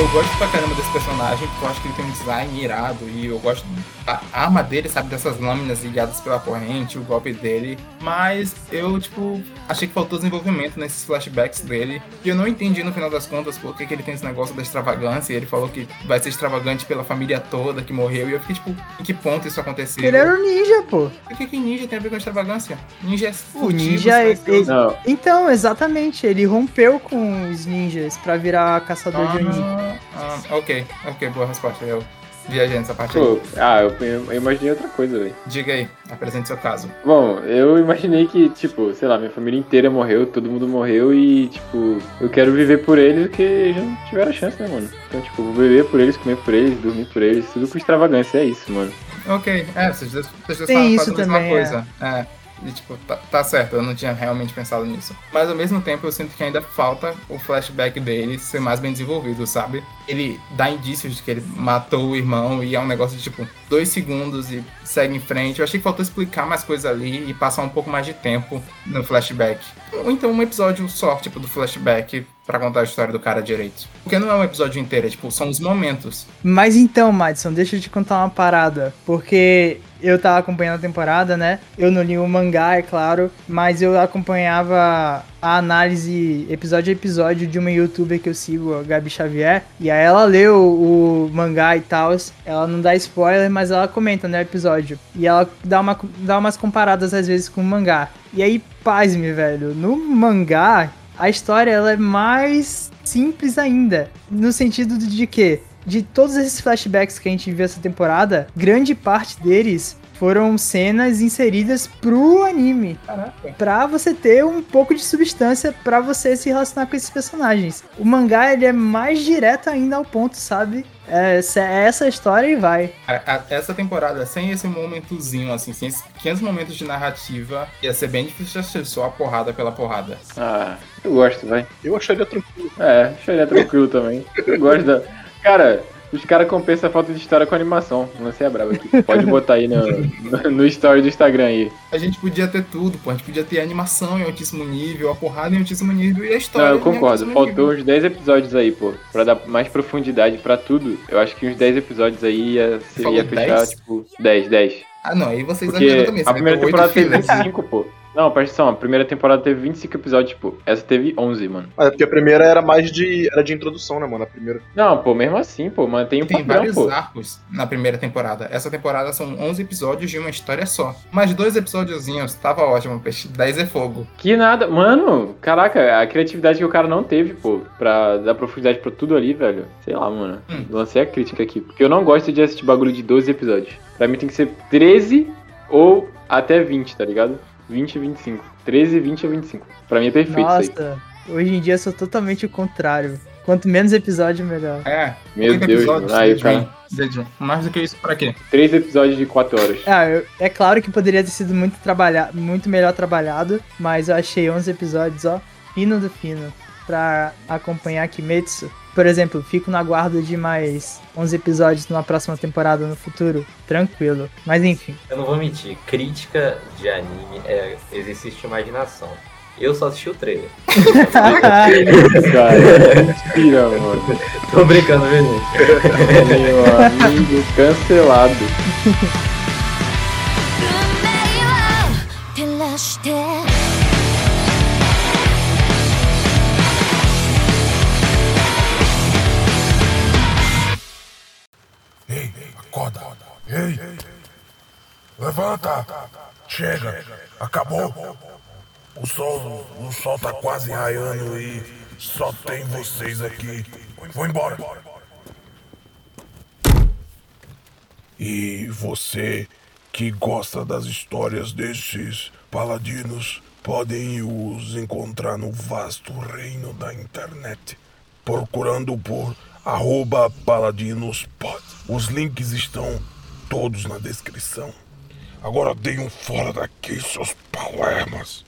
S6: Eu gosto pra caramba desse personagem, porque eu acho que ele tem um design irado e eu gosto da arma dele, sabe, dessas lâminas ligadas pela corrente, o golpe dele. Mas eu, tipo, achei que faltou desenvolvimento nesses flashbacks dele. E eu não entendi no final das contas por que, que ele tem esse negócio da extravagância. E ele falou que vai ser extravagante pela família toda que morreu. E eu fiquei, tipo, em que ponto isso aconteceu?
S2: Ele era um ninja, pô.
S6: O que, que ninja tem a ver com extravagância? Ninja é
S2: O ninja é-
S6: silencioso.
S5: Não,
S2: Então, exatamente, ele rompeu com os ninjas pra virar caçador de Oni.
S6: Ah, ok, ok, boa resposta. Eu viajei nessa parte aí.
S5: pô, ah, eu, eu imaginei outra coisa, velho.
S6: Diga aí, apresente seu caso.
S5: Bom, eu imaginei que, tipo, sei lá, minha família inteira morreu, todo mundo morreu e, tipo, eu quero viver por eles porque já não tiveram chance, né, mano? Então, tipo, vou viver por eles, comer por eles, dormir por eles, tudo com extravagância, é isso, mano.
S6: Ok, é, vocês vocês
S2: Tem isso
S6: quase a mesma
S2: também,
S6: coisa. É. E, tipo, tá, tá certo, eu não tinha realmente pensado nisso. Mas ao mesmo tempo eu sinto que ainda falta o flashback dele ser mais bem desenvolvido, sabe? Ele dá indícios de que ele matou o irmão e é um negócio de tipo dois segundos e segue em frente. Eu achei que faltou explicar mais coisas ali e passar um pouco mais de tempo no flashback. Ou então um episódio só, tipo, do flashback pra contar a história do cara direito. Porque não é um episódio inteiro, é tipo, são os momentos.
S2: Mas então, Madison, deixa eu te contar uma parada. Porque eu tava acompanhando a temporada, né? Eu não li o mangá, é claro, mas eu acompanhava a análise episódio a episódio de uma youtuber que eu sigo, a Gabi Xavier. E aí ela leu o mangá e tal. Ela não dá spoiler, mas ela comenta no episódio. E ela dá, uma, dá umas comparadas às vezes com o mangá. E aí, pasme, velho. No mangá, a história ela é mais simples ainda. No sentido de que, de todos esses flashbacks que a gente viu essa temporada, grande parte deles foram cenas inseridas pro anime.
S6: Caraca.
S2: Pra você ter um pouco de substância pra você se relacionar com esses personagens. O mangá, ele é mais direto ainda ao ponto, sabe? É, essa- é essa história e vai.
S6: A- a- Essa temporada, sem esse momentozinho, assim, sem esses pequenos momentos de narrativa, ia ser bem difícil de assistir só a porrada pela porrada.
S5: Ah, eu gosto, vai.
S4: Eu acharia tranquilo.
S5: É, acharia tranquilo também. Eu gosto da. Cara, os caras compensam a falta de história com animação. Lancei a brava aqui. Pode botar aí no, no, no story do Instagram aí.
S6: A gente podia ter tudo, pô. A gente podia ter animação em altíssimo nível, a porrada em altíssimo nível e a história.
S5: Não, eu concordo. Faltou
S6: nível.
S5: uns 10 episódios aí, pô. Pra dar mais profundidade pra tudo. Eu acho que uns 10 episódios aí ia, ia fechar,
S6: 10?
S5: tipo, 10, 10.
S6: Ah, não, aí você
S5: Porque
S6: exagerou também.
S5: a
S6: você
S5: primeira temporada
S6: fillers.
S5: 25, pô. Não, presta atenção, a primeira temporada teve 25 episódios, tipo. Essa teve 11, mano.
S4: Ah, é porque a primeira era mais de. Era de introdução, né, mano? A primeira.
S5: Não, pô, mesmo assim, pô, mantém o
S6: Tem
S5: padrão,
S6: vários
S5: pô.
S6: arcos na primeira temporada. Essa temporada são 11 episódios de uma história só. Mas dois episódiozinhos, tava ótimo, peixe. 10 é fogo.
S5: Que nada, mano, caraca, a criatividade que o cara não teve, pô, pra dar profundidade pra tudo ali, velho. Sei lá, mano.
S6: Hum.
S5: Lancei a crítica aqui. Porque eu não gosto de assistir bagulho de 12 episódios. Pra mim tem que ser 13 ou até 20, tá ligado? 20 e 25. 13, 20 a 25. Pra mim é perfeito isso aí.
S2: Nossa, hoje em dia eu sou totalmente o contrário. Quanto menos episódio, melhor.
S6: É.
S5: Meu
S6: 30
S5: Deus,
S6: episódios.
S5: Aí cara.
S6: Mais do que isso, pra quê?
S5: 3 episódios de 4 horas.
S2: Ah, eu- é claro que poderia ter sido muito, trabalha, muito melhor trabalhado, mas eu achei 11 episódios, ó, fino do fino, pra acompanhar Kimetsu. Por exemplo, fico na guarda de mais 11 episódios numa próxima temporada no futuro, tranquilo. Mas enfim,
S3: Eu não vou mentir, crítica de anime é exercício de imaginação. Eu só assisti o trailer.
S5: Cara, mentira, mano.
S3: Tô brincando, viu, gente?
S5: Meu amigo, cancelado.
S1: Ei, levanta. Chega, acabou. O sol, o sol tá quase raiando e só tem vocês aqui. Vou embora. E você que gosta das histórias desses paladinos, podem os encontrar no vasto reino da internet, procurando por arroba paladinospod. Os links estão todos na descrição. Agora deem um fora daqui, seus palermas.